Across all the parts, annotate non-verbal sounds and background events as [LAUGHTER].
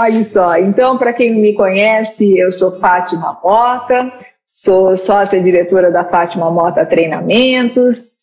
Olha só, então, para quem me conhece, eu sou Fátima Mota, sou sócia diretora da Fátima Mota Treinamentos,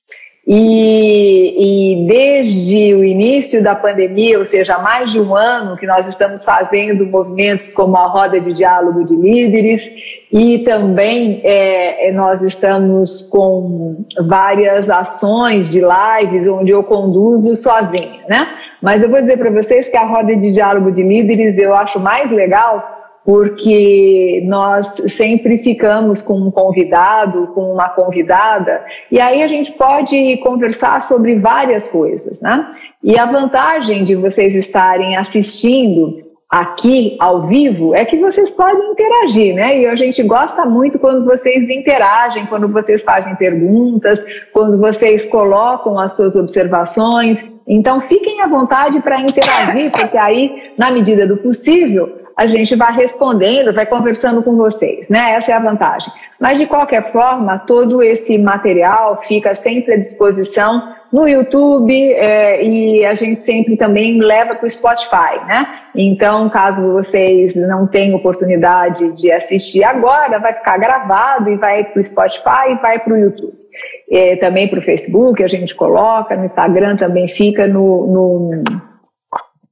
e, e, desde o início da pandemia, ou seja, há mais de um ano, que nós estamos fazendo movimentos como a Roda de Diálogo de Líderes, e também é, é nós estamos com várias ações de lives onde eu conduzo sozinha, né? Mas eu vou dizer para vocês que a Roda de Diálogo de Líderes eu acho mais legal porque nós sempre ficamos com um convidado, com uma convidada, e aí a gente pode conversar sobre várias coisas, né? E a vantagem de vocês estarem assistindo aqui ao vivo é que vocês podem interagir, né? E a gente gosta muito quando vocês interagem, quando vocês fazem perguntas, quando vocês colocam as suas observações. Então, fiquem à vontade para interagir, porque aí, na medida do possível, a gente vai respondendo, vai conversando com vocês, né? Essa é a vantagem. Mas, de qualquer forma, todo esse material fica sempre à disposição no YouTube é, e a gente sempre também leva para o Spotify, né? Então, caso vocês não tenham oportunidade de assistir agora, vai ficar gravado e vai para o Spotify e vai para o YouTube. É, também para o Facebook a gente coloca, no Instagram também fica no, no,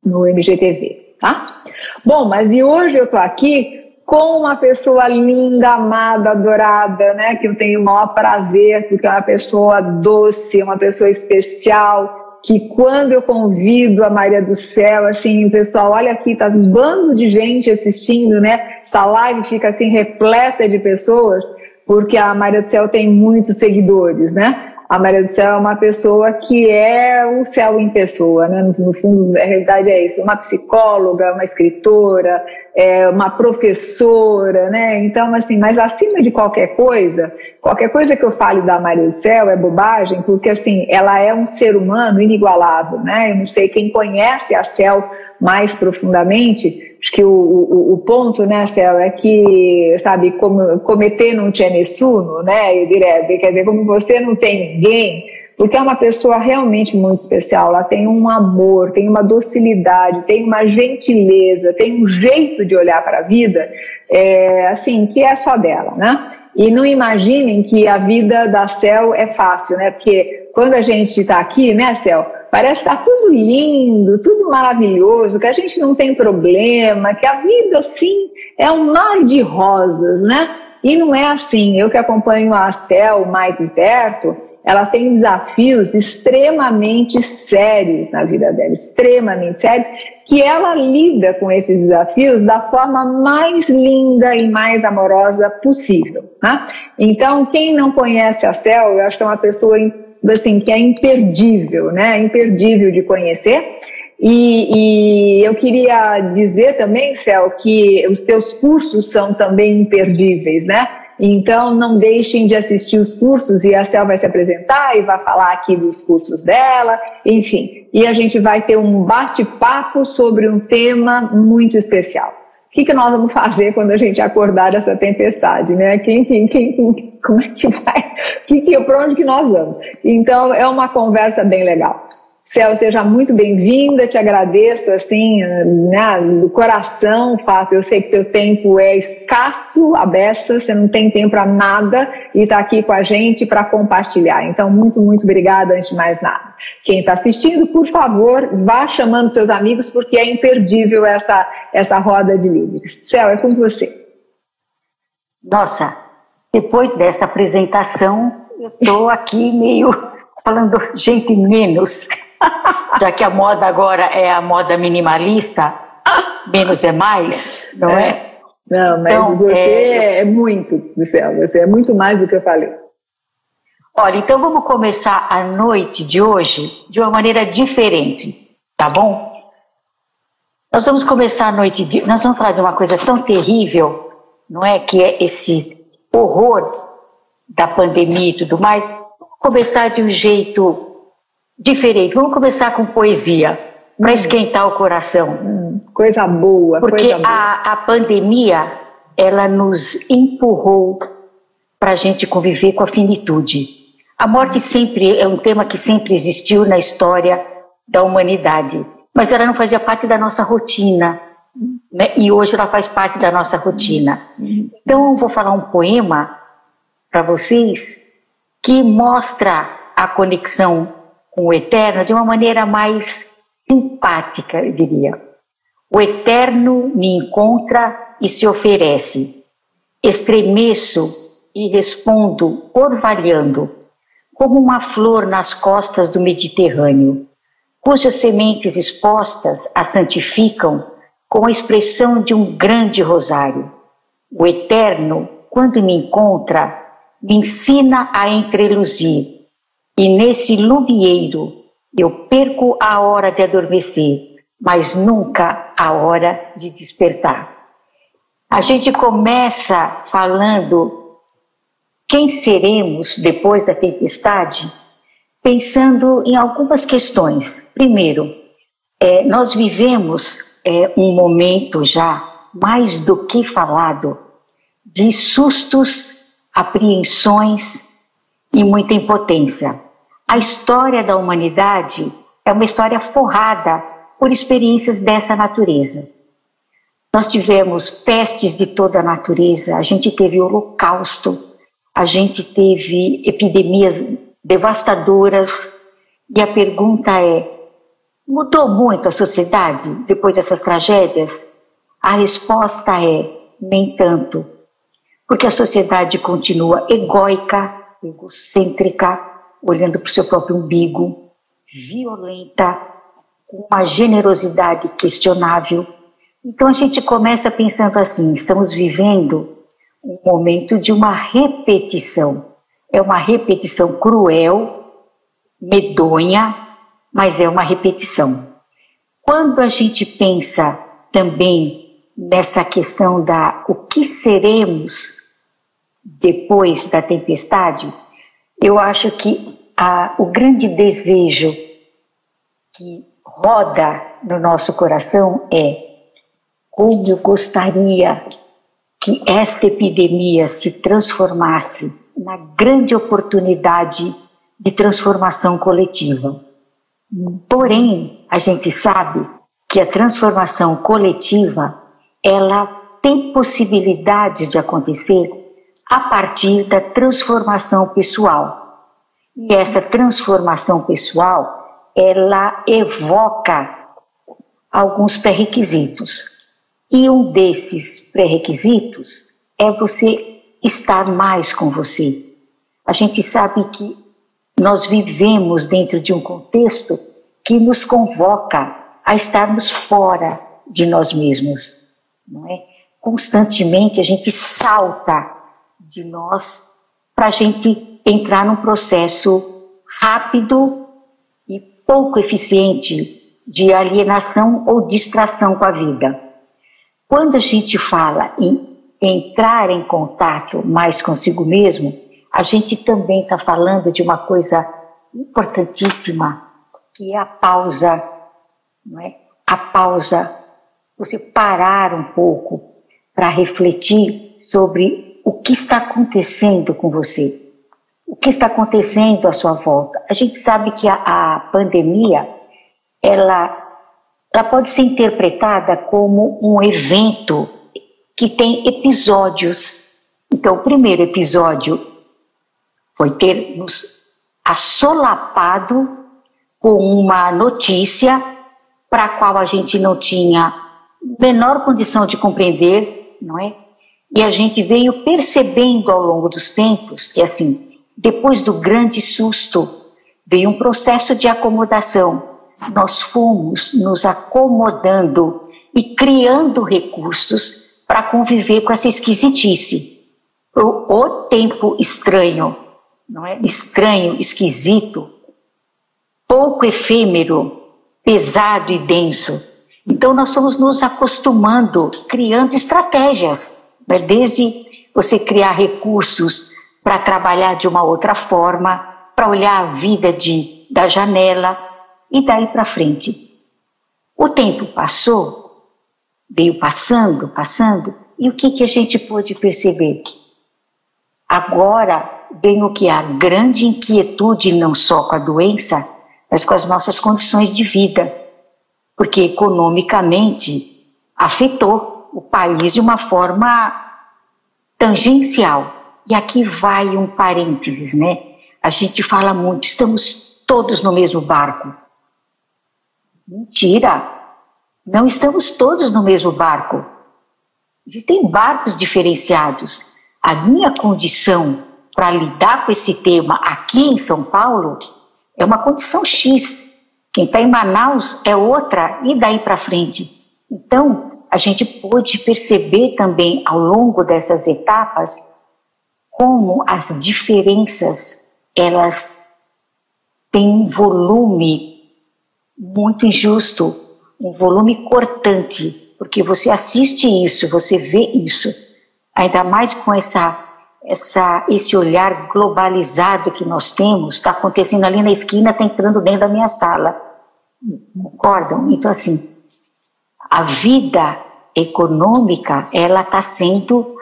no MGTV, tá? Bom, mas e hoje eu estou aqui com uma pessoa linda, amada, adorada, né? Que eu tenho o maior prazer, porque é uma pessoa doce, uma pessoa especial, que quando eu convido a Maria do Céu, assim, o pessoal, olha aqui, tá um bando de gente assistindo, né? Essa live fica assim repleta de pessoas, porque a Maria do Céu tem muitos seguidores, né? A Maria do Céu é uma pessoa que é o céu em pessoa, né? No, no fundo, a realidade é isso: uma psicóloga, uma escritora, é uma professora, né? Então, assim, mas acima de qualquer coisa, qualquer coisa que eu fale da Maria do Céu é bobagem, porque assim, ela é um ser humano inigualável, né? Eu não sei quem conhece a Céu mais profundamente, acho que o, o, o, ponto, né, Céu, é que, sabe, como, cometer não tinha nessuno, né, direto, quer dizer, como você não tem ninguém, porque é uma pessoa realmente muito especial, ela tem um amor, tem uma docilidade, tem uma gentileza, tem um jeito de olhar para a vida, é, assim, que é só dela, né? E não imaginem que a vida da Cel é fácil, né? Porque quando a gente está aqui, né, Cel, Parece que está tudo lindo, tudo maravilhoso, que a gente não tem problema, que a vida, assim, é um mar de rosas, né? E não é assim. Eu que acompanho a Cel mais de perto, ela tem desafios extremamente sérios na vida dela, extremamente sérios, que ela lida com esses desafios da forma mais linda e mais amorosa possível. Né? Então, quem não conhece a Cel, eu acho que é uma pessoa assim, que é imperdível, né? Imperdível de conhecer. E, e, eu queria dizer também, Céu, que os teus cursos são também imperdíveis, né? Então, não deixem de assistir os cursos e a Céu vai se apresentar e vai falar aqui dos cursos dela, enfim. E a gente vai ter um bate-papo sobre um tema muito especial que, que nós vamos fazer quando a gente acordar dessa tempestade, né? Quem, quem, quem, como é que vai? [LAUGHS] Que, que, para onde que nós vamos? Então, é uma conversa bem legal. Céu, seja muito bem-vinda, te agradeço, assim, né, do coração, fato, eu sei que teu tempo é escasso, a beça, você não tem tempo para nada e está aqui com a gente para compartilhar. Então, muito, muito obrigada antes de mais nada. Quem está assistindo, por favor, vá chamando seus amigos, porque é imperdível essa, essa roda de líderes. Céu, é com você. Nossa, depois dessa apresentação, eu estou aqui meio falando gente menos. Já que a moda agora é a moda minimalista, menos é mais, não é? é? Não, mas então, você é... é muito céu, você é muito mais do que eu falei. Olha, então vamos começar a noite de hoje de uma maneira diferente, tá bom? Nós vamos começar a noite de. Nós vamos falar de uma coisa tão terrível, não é? Que é esse horror da pandemia e tudo mais. Vamos começar de um jeito diferente. Vamos começar com poesia, para hum. esquentar o coração. Hum, coisa boa. Porque coisa boa. A, a pandemia, ela nos empurrou para a gente conviver com a finitude. A morte sempre é um tema que sempre existiu na história da humanidade, mas ela não fazia parte da nossa rotina. né? e hoje ela faz parte da nossa rotina. Então, eu vou falar um poema para vocês que mostra a conexão com o eterno de uma maneira mais simpática, eu diria. O eterno me encontra e se oferece. Estremeço e respondo orvalhando, como uma flor nas costas do Mediterrâneo, cujas sementes expostas a santificam com a expressão de um grande rosário. O Eterno, quando me encontra, me ensina a entreluzir, e nesse lumieiro eu perco a hora de adormecer, mas nunca a hora de despertar. A gente começa falando quem seremos depois da tempestade? Pensando em algumas questões. Primeiro, é, nós vivemos é, um momento já mais do que falado de sustos, apreensões e muita impotência. A história da humanidade é uma história forrada por experiências dessa natureza. Nós tivemos pestes de toda a natureza, a gente teve holocausto, a gente teve epidemias devastadoras e a pergunta é: mudou muito a sociedade depois dessas tragédias? A resposta é: nem tanto. Porque a sociedade continua egóica, egocêntrica, olhando para o seu próprio umbigo, violenta, com uma generosidade questionável. Então a gente começa pensando assim: estamos vivendo um momento de uma repetição. É uma repetição cruel, medonha, mas é uma repetição. Quando a gente pensa também nessa questão da o que seremos depois da tempestade, eu acho que a, o grande desejo que roda no nosso coração é como eu gostaria que esta epidemia se transformasse na grande oportunidade de transformação coletiva. Porém, a gente sabe que a transformação coletiva ela tem possibilidades de acontecer a partir da transformação pessoal. E essa transformação pessoal, ela evoca alguns pré-requisitos. E um desses pré-requisitos é você estar mais com você. A gente sabe que nós vivemos dentro de um contexto que nos convoca a estarmos fora de nós mesmos, não é? Constantemente a gente salta de nós para a gente entrar num processo rápido e pouco eficiente de alienação ou distração com a vida. Quando a gente fala em entrar em contato mais consigo mesmo, a gente também está falando de uma coisa importantíssima, que é a pausa, não é? A pausa, você parar um pouco para refletir sobre o que está acontecendo com você, o que está acontecendo à sua volta. A gente sabe que a, a pandemia, ela ela pode ser interpretada como um evento que tem episódios. Então, o primeiro episódio foi ter nos assolapado com uma notícia para a qual a gente não tinha menor condição de compreender, não é? E a gente veio percebendo ao longo dos tempos que, assim, depois do grande susto, veio um processo de acomodação nós fomos nos acomodando e criando recursos para conviver com essa esquisitice. O, o tempo estranho, não é? Estranho, esquisito, pouco efêmero, pesado e denso. Então nós somos nos acostumando, criando estratégias, né? desde você criar recursos para trabalhar de uma outra forma, para olhar a vida de, da janela, e daí para frente. O tempo passou, veio passando, passando, e o que, que a gente pôde perceber? Agora vem o que? A grande inquietude, não só com a doença, mas com as nossas condições de vida. Porque economicamente afetou o país de uma forma tangencial. E aqui vai um parênteses, né? A gente fala muito, estamos todos no mesmo barco. Mentira! Não estamos todos no mesmo barco. Existem barcos diferenciados. A minha condição para lidar com esse tema aqui em São Paulo é uma condição X. Quem está em Manaus é outra, e daí para frente. Então, a gente pôde perceber também ao longo dessas etapas como as diferenças elas têm um volume muito injusto, um volume cortante, porque você assiste isso, você vê isso, ainda mais com essa essa esse olhar globalizado que nós temos, está acontecendo ali na esquina, está entrando dentro da minha sala. Concordam? Então assim, a vida econômica ela está sendo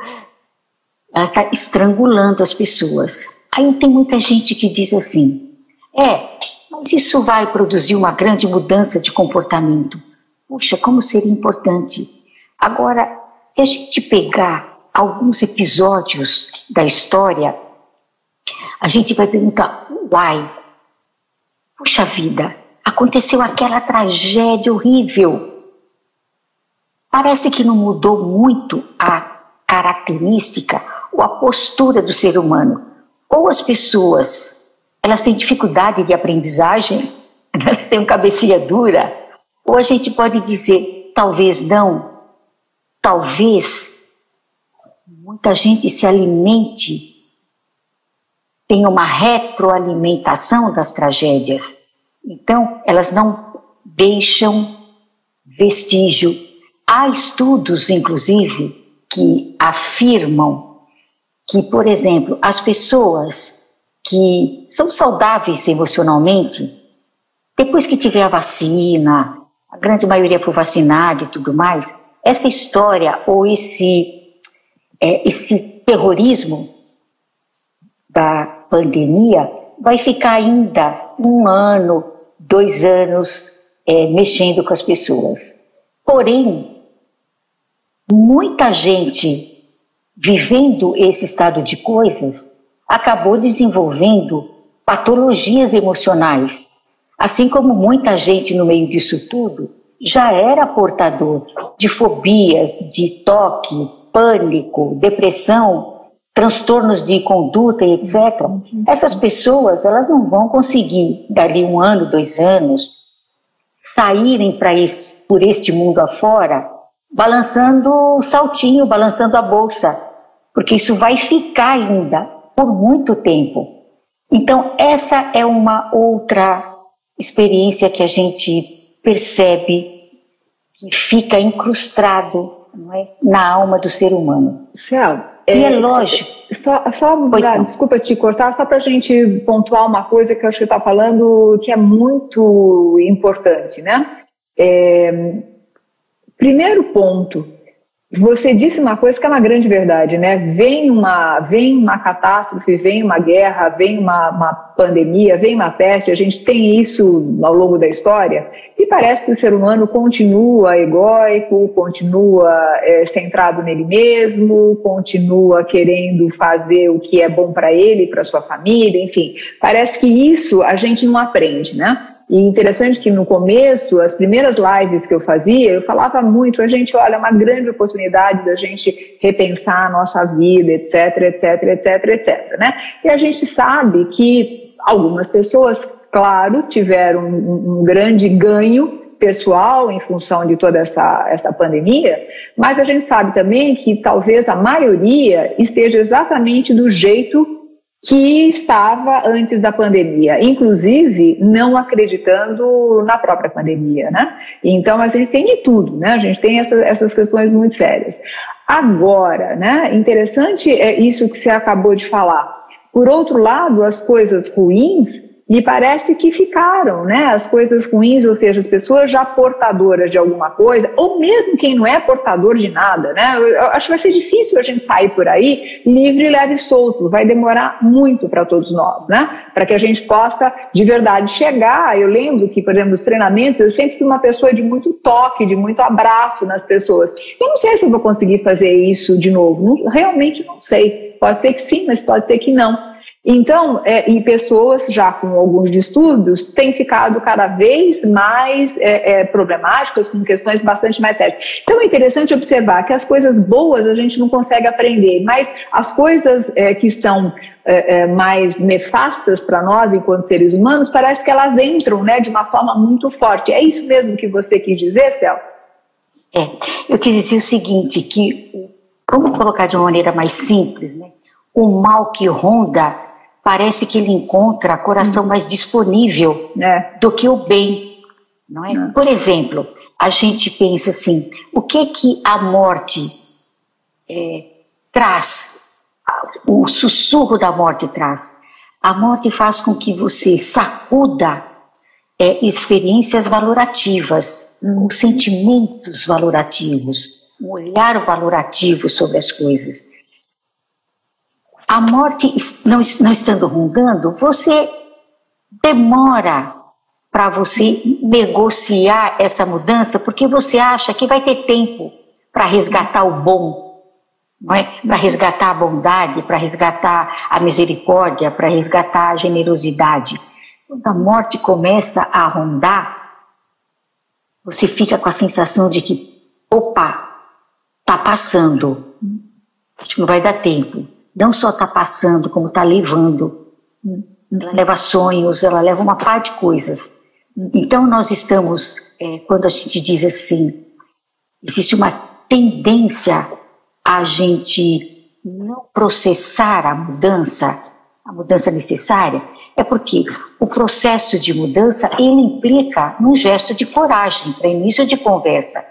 ela está estrangulando as pessoas. Aí tem muita gente que diz assim: é, mas isso vai produzir uma grande mudança de comportamento. Puxa, como seria importante. Agora, se a gente pegar alguns episódios da história, a gente vai perguntar: uai, puxa vida, aconteceu aquela tragédia horrível. Parece que não mudou muito a característica a postura do ser humano. Ou as pessoas, elas têm dificuldade de aprendizagem, [LAUGHS] elas têm uma cabecinha dura, ou a gente pode dizer, talvez não, talvez muita gente se alimente, tem uma retroalimentação das tragédias. Então, elas não deixam vestígio Há estudos, inclusive, que afirmam que, por exemplo, as pessoas que são saudáveis emocionalmente, depois que tiver a vacina, a grande maioria for vacinada e tudo mais, essa história ou esse, é, esse terrorismo da pandemia vai ficar ainda um ano, dois anos é, mexendo com as pessoas. Porém, muita gente vivendo esse estado de coisas acabou desenvolvendo patologias emocionais, assim como muita gente no meio disso tudo já era portador de fobias, de toque, pânico, depressão, transtornos de conduta e etc. Essas pessoas elas não vão conseguir dali um ano, dois anos saírem para por este mundo afora balançando o saltinho, balançando a bolsa, porque isso vai ficar ainda por muito tempo. Então, essa é uma outra experiência que a gente percebe que fica incrustado é? na alma do ser humano. Céu, é, e é lógico. Só, só desculpa te cortar, só para a gente pontuar uma coisa que eu acho que está falando que é muito importante, né? É, Primeiro ponto, você disse uma coisa que é uma grande verdade, né? Vem uma, vem uma catástrofe, vem uma guerra, vem uma, uma pandemia, vem uma peste, a gente tem isso ao longo da história, e parece que o ser humano continua egóico, continua é, centrado nele mesmo, continua querendo fazer o que é bom para ele, para sua família, enfim. Parece que isso a gente não aprende, né? E interessante que no começo, as primeiras lives que eu fazia, eu falava muito, a gente olha, é uma grande oportunidade da gente repensar a nossa vida, etc, etc, etc, etc, né? E a gente sabe que algumas pessoas, claro, tiveram um, um grande ganho pessoal em função de toda essa, essa pandemia, mas a gente sabe também que talvez a maioria esteja exatamente do jeito que estava antes da pandemia, inclusive não acreditando na própria pandemia, né? Então a gente tem de tudo, né? A gente tem essa, essas questões muito sérias. Agora, né? Interessante é isso que você acabou de falar. Por outro lado, as coisas ruins me parece que ficaram, né? As coisas ruins, ou seja, as pessoas já portadoras de alguma coisa, ou mesmo quem não é portador de nada, né? Eu, acho que vai ser difícil a gente sair por aí livre, leve e solto. Vai demorar muito para todos nós, né? Para que a gente possa de verdade chegar. Eu lembro que, por exemplo, nos treinamentos, eu sempre fui uma pessoa de muito toque, de muito abraço nas pessoas. Eu não sei se eu vou conseguir fazer isso de novo. Não, realmente não sei. Pode ser que sim, mas pode ser que não. Então, é, e pessoas já com alguns distúrbios têm ficado cada vez mais é, é, problemáticas, com questões bastante mais sérias. Então, é interessante observar que as coisas boas a gente não consegue aprender, mas as coisas é, que são é, é, mais nefastas para nós enquanto seres humanos, parece que elas entram né, de uma forma muito forte. É isso mesmo que você quis dizer, Céu? É, eu quis dizer o seguinte, que, vamos colocar de uma maneira mais simples, né? o mal que ronda parece que ele encontra coração hum. mais disponível é. do que o bem, não é? é? Por exemplo, a gente pensa assim: o que que a morte é, traz? O sussurro da morte traz. A morte faz com que você sacuda é, experiências valorativas, hum. sentimentos valorativos, um olhar valorativo sobre as coisas. A morte não, não estando rondando, você demora para você negociar essa mudança, porque você acha que vai ter tempo para resgatar o bom, é? para resgatar a bondade, para resgatar a misericórdia, para resgatar a generosidade. Quando a morte começa a rondar, você fica com a sensação de que, opa, está passando, acho que não vai dar tempo não só está passando, como está levando. Ela leva sonhos, ela leva uma par de coisas. Então, nós estamos, é, quando a gente diz assim, existe uma tendência a gente não processar a mudança, a mudança necessária, é porque o processo de mudança ele implica num gesto de coragem para início de conversa,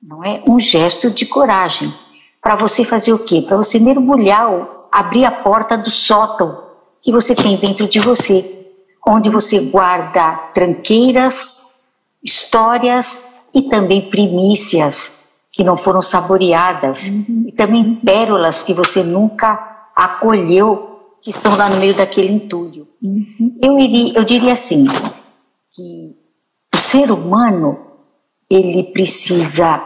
não é um gesto de coragem para você fazer o quê? Para você mergulhar, abrir a porta do sótão que você tem dentro de você, onde você guarda tranqueiras, histórias e também primícias que não foram saboreadas uhum. e também pérolas que você nunca acolheu que estão lá no meio daquele entulho. Uhum. Eu, iria, eu diria assim que o ser humano ele precisa,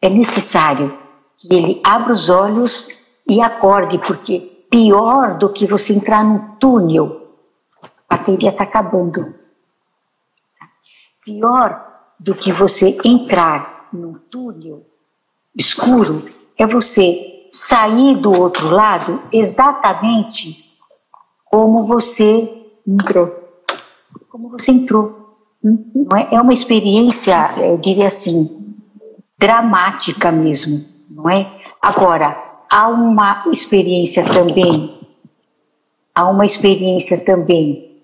é necessário que ele abra os olhos e acorde, porque pior do que você entrar num túnel, a bateria está acabando. Pior do que você entrar num túnel escuro é você sair do outro lado exatamente como você entrou. Como você entrou. É? é uma experiência, eu diria assim, dramática mesmo não é? Agora, há uma experiência também, há uma experiência também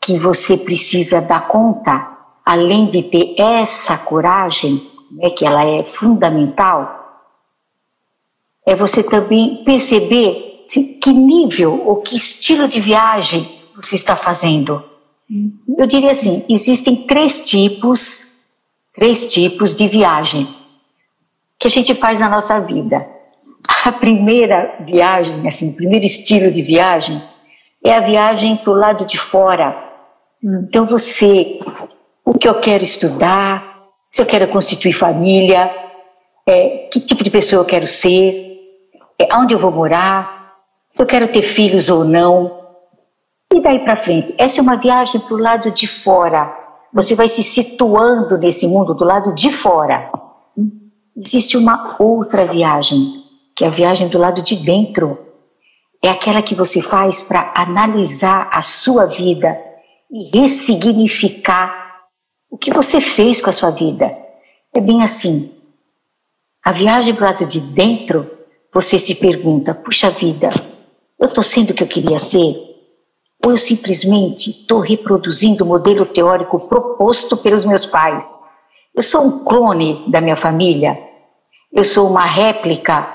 que você precisa dar conta, além de ter essa coragem, né, que ela é fundamental, é você também perceber se, que nível ou que estilo de viagem você está fazendo. Uhum. Eu diria assim, existem três tipos, três tipos de viagem que a gente faz na nossa vida. A primeira viagem, assim, o primeiro estilo de viagem é a viagem para o lado de fora. Então você, o que eu quero estudar, se eu quero constituir família, é, que tipo de pessoa eu quero ser, é, onde eu vou morar, se eu quero ter filhos ou não. E daí para frente, essa é uma viagem para o lado de fora. Você vai se situando nesse mundo do lado de fora. Existe uma outra viagem, que é a viagem do lado de dentro. É aquela que você faz para analisar a sua vida e ressignificar o que você fez com a sua vida. É bem assim. A viagem do lado de dentro, você se pergunta: puxa vida, eu estou sendo o que eu queria ser? Ou eu simplesmente estou reproduzindo o modelo teórico proposto pelos meus pais? Eu sou um clone da minha família. Eu sou uma réplica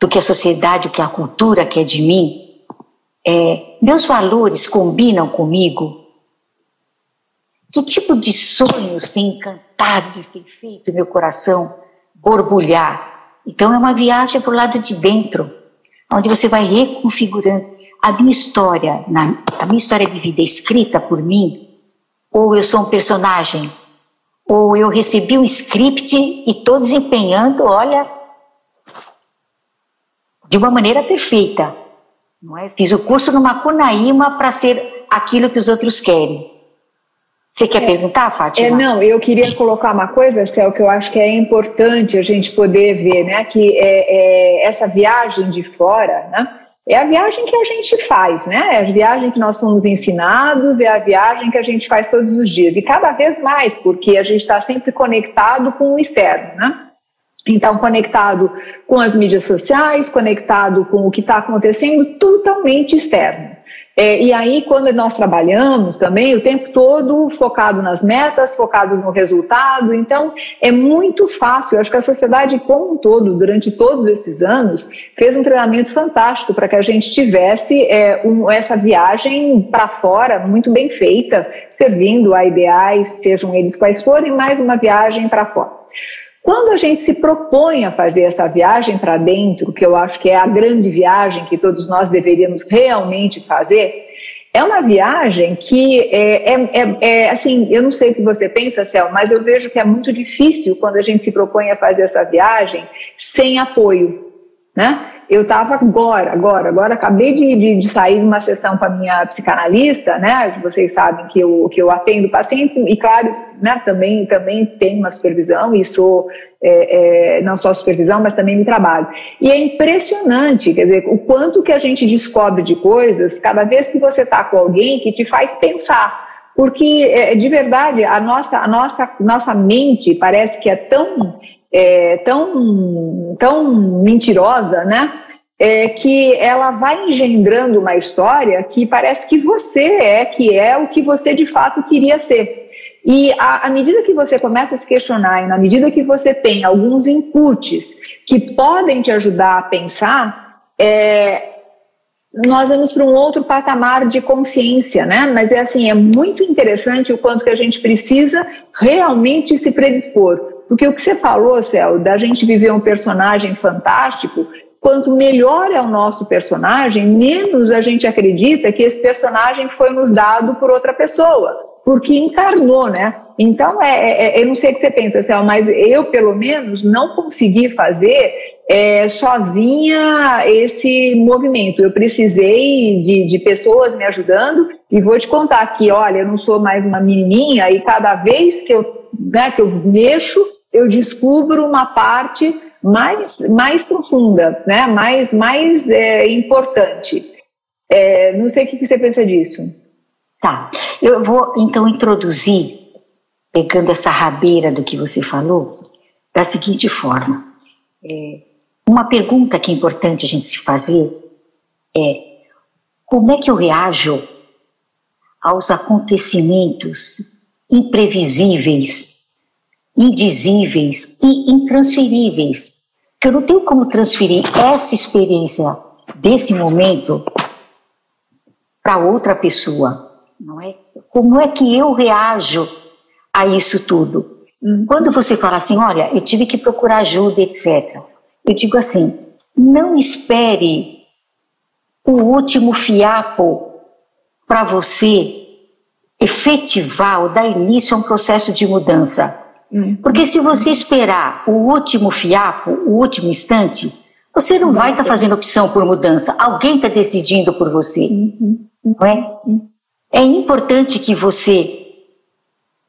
do que a sociedade, do que a cultura quer de mim. É, meus valores combinam comigo. Que tipo de sonhos tem encantado e tem feito meu coração borbulhar? Então é uma viagem para o lado de dentro, onde você vai reconfigurando a minha história, na, a minha história de vida escrita por mim, ou eu sou um personagem, ou eu recebi um script e estou desempenhando, olha, de uma maneira perfeita. Não é? Fiz o curso no Macunaíma para ser aquilo que os outros querem. Você quer é, perguntar, Fátima? É, não, eu queria colocar uma coisa, Céu, que eu acho que é importante a gente poder ver, né? Que é, é essa viagem de fora, né? É a viagem que a gente faz, né? É a viagem que nós somos ensinados, é a viagem que a gente faz todos os dias. E cada vez mais, porque a gente está sempre conectado com o externo, né? Então, conectado com as mídias sociais, conectado com o que está acontecendo, totalmente externo. É, e aí, quando nós trabalhamos também, o tempo todo focado nas metas, focado no resultado, então é muito fácil. Eu acho que a sociedade como um todo, durante todos esses anos, fez um treinamento fantástico para que a gente tivesse é, um, essa viagem para fora muito bem feita, servindo a ideais, sejam eles quais forem, mais uma viagem para fora. Quando a gente se propõe a fazer essa viagem para dentro, que eu acho que é a grande viagem que todos nós deveríamos realmente fazer, é uma viagem que é, é, é, é, assim, eu não sei o que você pensa, Cel, mas eu vejo que é muito difícil quando a gente se propõe a fazer essa viagem sem apoio, né? Eu estava agora, agora, agora acabei de, de, de sair de uma sessão com a minha psicanalista, né? Vocês sabem que eu, que eu atendo pacientes e, claro, né, também, também tenho uma supervisão e sou é, é, não só supervisão, mas também me trabalho. E é impressionante, quer dizer, o quanto que a gente descobre de coisas cada vez que você está com alguém que te faz pensar. Porque, é, de verdade, a nossa, a nossa, nossa mente parece que é tão é, tão, tão mentirosa, né? É, que ela vai engendrando uma história que parece que você é, que é o que você de fato queria ser. E à medida que você começa a se questionar e na medida que você tem alguns inputs que podem te ajudar a pensar, é, nós vamos para um outro patamar de consciência, né? Mas é assim, é muito interessante o quanto que a gente precisa realmente se predispor. Porque o que você falou, Céu, da gente viver um personagem fantástico, quanto melhor é o nosso personagem, menos a gente acredita que esse personagem foi nos dado por outra pessoa, porque encarnou, né? Então, é, é, é eu não sei o que você pensa, Céu, mas eu, pelo menos, não consegui fazer é, sozinha esse movimento. Eu precisei de, de pessoas me ajudando e vou te contar que, olha, eu não sou mais uma menininha e cada vez que eu, né, que eu mexo, eu descubro uma parte mais, mais profunda, né? mais, mais é, importante. É, não sei o que você pensa disso. Tá, eu vou então introduzir, pegando essa rabeira do que você falou, da seguinte forma. É, uma pergunta que é importante a gente se fazer é como é que eu reajo aos acontecimentos imprevisíveis indizíveis e intransferíveis, que eu não tenho como transferir essa experiência desse momento para outra pessoa, não é? Como é que eu reajo a isso tudo? Quando você fala assim, olha, eu tive que procurar ajuda, etc. Eu digo assim, não espere o último fiapo para você efetivar ou dar início a um processo de mudança. Hum. Porque se você esperar o último fiapo, o último instante, você não vai estar tá fazendo opção por mudança. Alguém está decidindo por você. Uhum. Não é? É importante que você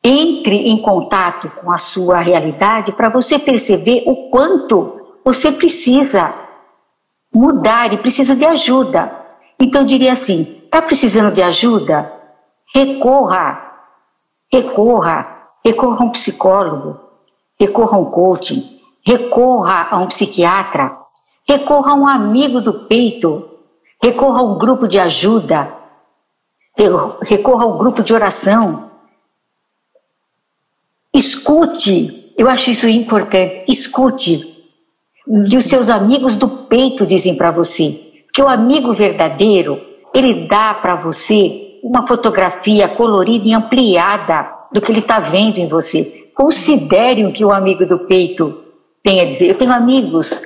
entre em contato com a sua realidade para você perceber o quanto você precisa mudar e precisa de ajuda. Então eu diria assim: está precisando de ajuda? Recorra, recorra recorra a um psicólogo, recorra a um coaching, recorra a um psiquiatra, recorra a um amigo do peito, recorra a um grupo de ajuda, recorra ao grupo de oração. Escute, eu acho isso importante, escute o que os seus amigos do peito dizem para você. Porque o amigo verdadeiro, ele dá para você uma fotografia colorida e ampliada do que ele está vendo em você. Considere o que o amigo do peito tem a dizer. Eu tenho amigos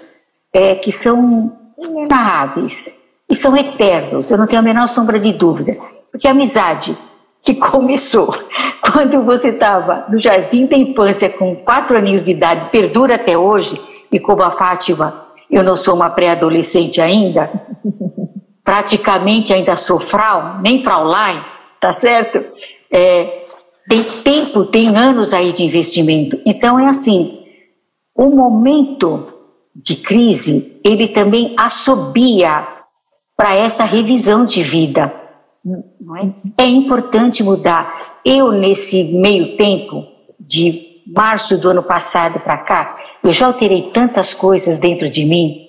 é, que são inenarráveis e são eternos, eu não tenho a menor sombra de dúvida. Porque a amizade que [LAUGHS] começou quando você estava no jardim da infância com quatro aninhos de idade, perdura até hoje, e como a Fátima, eu não sou uma pré-adolescente ainda, [LAUGHS] praticamente ainda sou frau, nem fraulein, tá certo? É, tem tempo, tem anos aí de investimento. Então é assim, o momento de crise, ele também assobia para essa revisão de vida. É? é importante mudar. Eu, nesse meio tempo, de março do ano passado para cá, eu já alterei tantas coisas dentro de mim,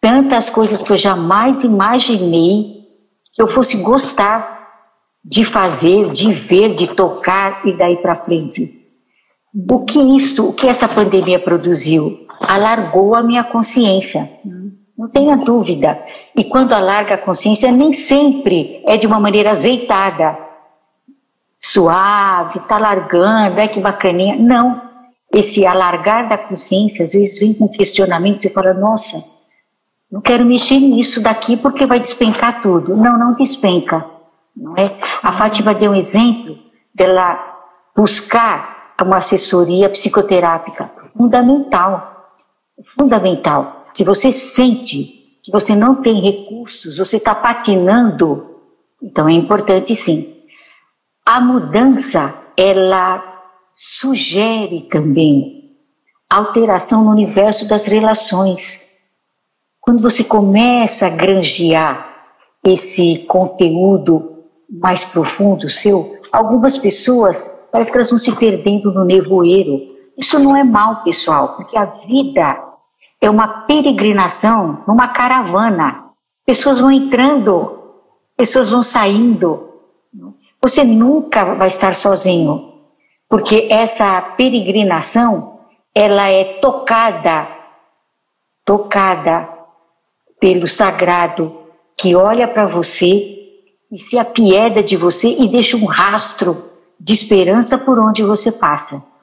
tantas coisas que eu jamais imaginei que eu fosse gostar de fazer, de ver, de tocar e daí para frente. O que isso, o que essa pandemia produziu? Alargou a minha consciência. Não tenha dúvida. E quando alarga a consciência, nem sempre é de uma maneira azeitada, suave, tá largando, é que bacaninha. Não. Esse alargar da consciência, às vezes vem com questionamento, você fala, nossa, não quero mexer nisso daqui porque vai despencar tudo. Não, não despenca. Não é? A Fátima deu um exemplo dela buscar uma assessoria psicoterápica fundamental. Fundamental. Se você sente que você não tem recursos, você está patinando, então é importante sim. A mudança, ela sugere também alteração no universo das relações. Quando você começa a granjear esse conteúdo mais profundo seu, algumas pessoas parece que elas vão se perdendo no nevoeiro. Isso não é mal, pessoal, porque a vida é uma peregrinação numa caravana. Pessoas vão entrando, pessoas vão saindo. Você nunca vai estar sozinho, porque essa peregrinação ela é tocada, tocada pelo sagrado que olha para você e se apieda de você e deixa um rastro de esperança por onde você passa.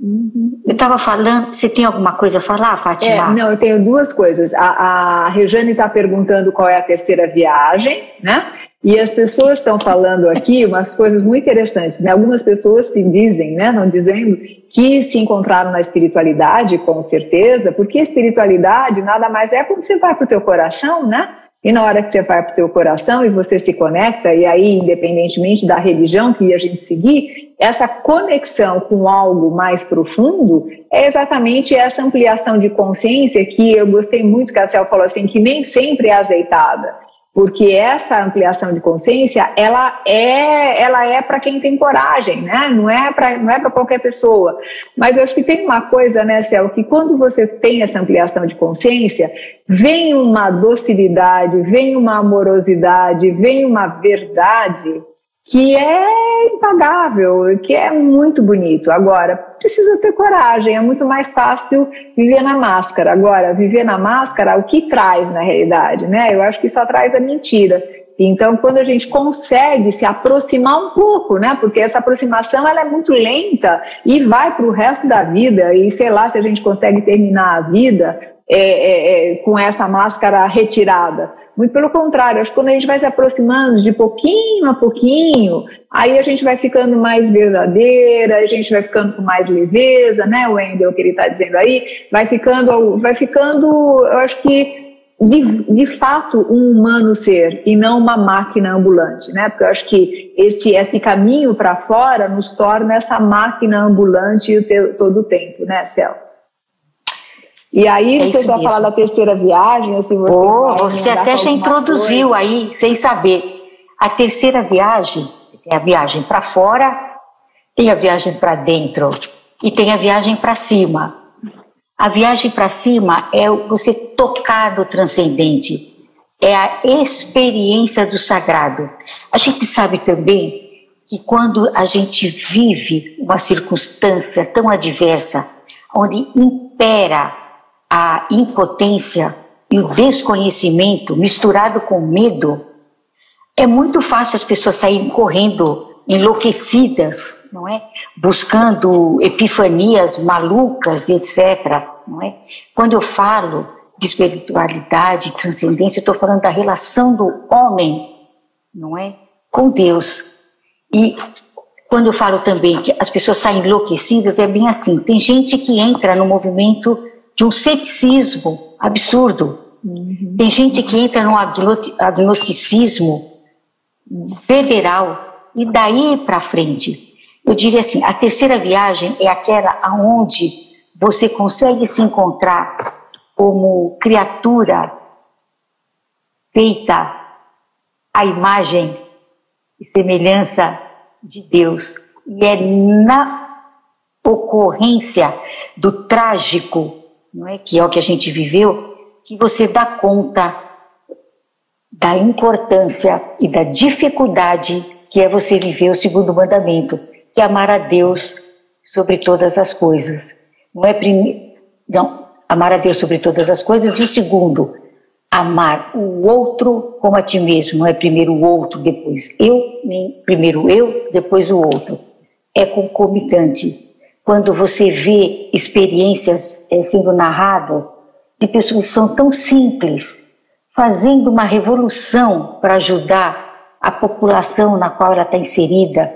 Uhum. Eu estava falando, você tem alguma coisa a falar, Fátima? É, não, eu tenho duas coisas. A, a Rejane está perguntando qual é a terceira viagem, né? E as pessoas estão falando aqui umas coisas muito interessantes. Né? Algumas pessoas se dizem, né, não dizendo, que se encontraram na espiritualidade, com certeza, porque a espiritualidade nada mais é quando você vai para o teu coração, né? E na hora que você vai para o teu coração e você se conecta, e aí, independentemente da religião que a gente seguir, essa conexão com algo mais profundo é exatamente essa ampliação de consciência que eu gostei muito que a Cel falou assim, que nem sempre é azeitada porque essa ampliação de consciência ela é ela é para quem tem coragem, né? Não é para não é para qualquer pessoa. Mas eu acho que tem uma coisa, né, Céu, que quando você tem essa ampliação de consciência, vem uma docilidade, vem uma amorosidade, vem uma verdade que é impagável, que é muito bonito. Agora, precisa ter coragem, é muito mais fácil viver na máscara. Agora, viver na máscara, o que traz na realidade, né? Eu acho que só traz a mentira. Então, quando a gente consegue se aproximar um pouco, né? Porque essa aproximação ela é muito lenta e vai para o resto da vida. E sei lá se a gente consegue terminar a vida é, é, é, com essa máscara retirada. Muito pelo contrário, acho que quando a gente vai se aproximando de pouquinho a pouquinho, aí a gente vai ficando mais verdadeira, a gente vai ficando com mais leveza, né, Wendel, que ele está dizendo aí, vai ficando, vai ficando, eu acho que de, de fato um humano ser e não uma máquina ambulante, né? Porque eu acho que esse, esse caminho para fora nos torna essa máquina ambulante todo o tempo, né, Céu? E aí, é você vai falar da terceira viagem, assim, você. Oh, você até já introduziu coisa. aí, sem saber. A terceira viagem, tem a viagem para fora, tem a viagem para dentro e tem a viagem para cima. A viagem para cima é você tocar no transcendente, é a experiência do sagrado. A gente sabe também que quando a gente vive uma circunstância tão adversa, onde impera a impotência e o desconhecimento misturado com medo, é muito fácil as pessoas saírem correndo enlouquecidas, não é? Buscando epifanias malucas, etc. Não é? Quando eu falo de espiritualidade, transcendência, estou falando da relação do homem, não é, com Deus. E quando eu falo também que as pessoas saem enlouquecidas, é bem assim. Tem gente que entra no movimento de um ceticismo absurdo. Uhum. Tem gente que entra num agnosticismo federal e daí para frente. Eu diria assim, a terceira viagem é aquela aonde você consegue se encontrar como criatura feita à imagem e semelhança de Deus. E é na ocorrência do trágico, não é que é o que a gente viveu, que você dá conta da importância e da dificuldade que é você viver o segundo mandamento, que é amar a Deus sobre todas as coisas. Não é primeiro, não, amar a Deus sobre todas as coisas, e o segundo, amar o outro como a ti mesmo, não é primeiro o outro, depois eu, nem primeiro eu, depois o outro. É concomitante. Quando você vê experiências é, sendo narradas de pessoas que são tão simples, fazendo uma revolução para ajudar a população na qual ela está inserida,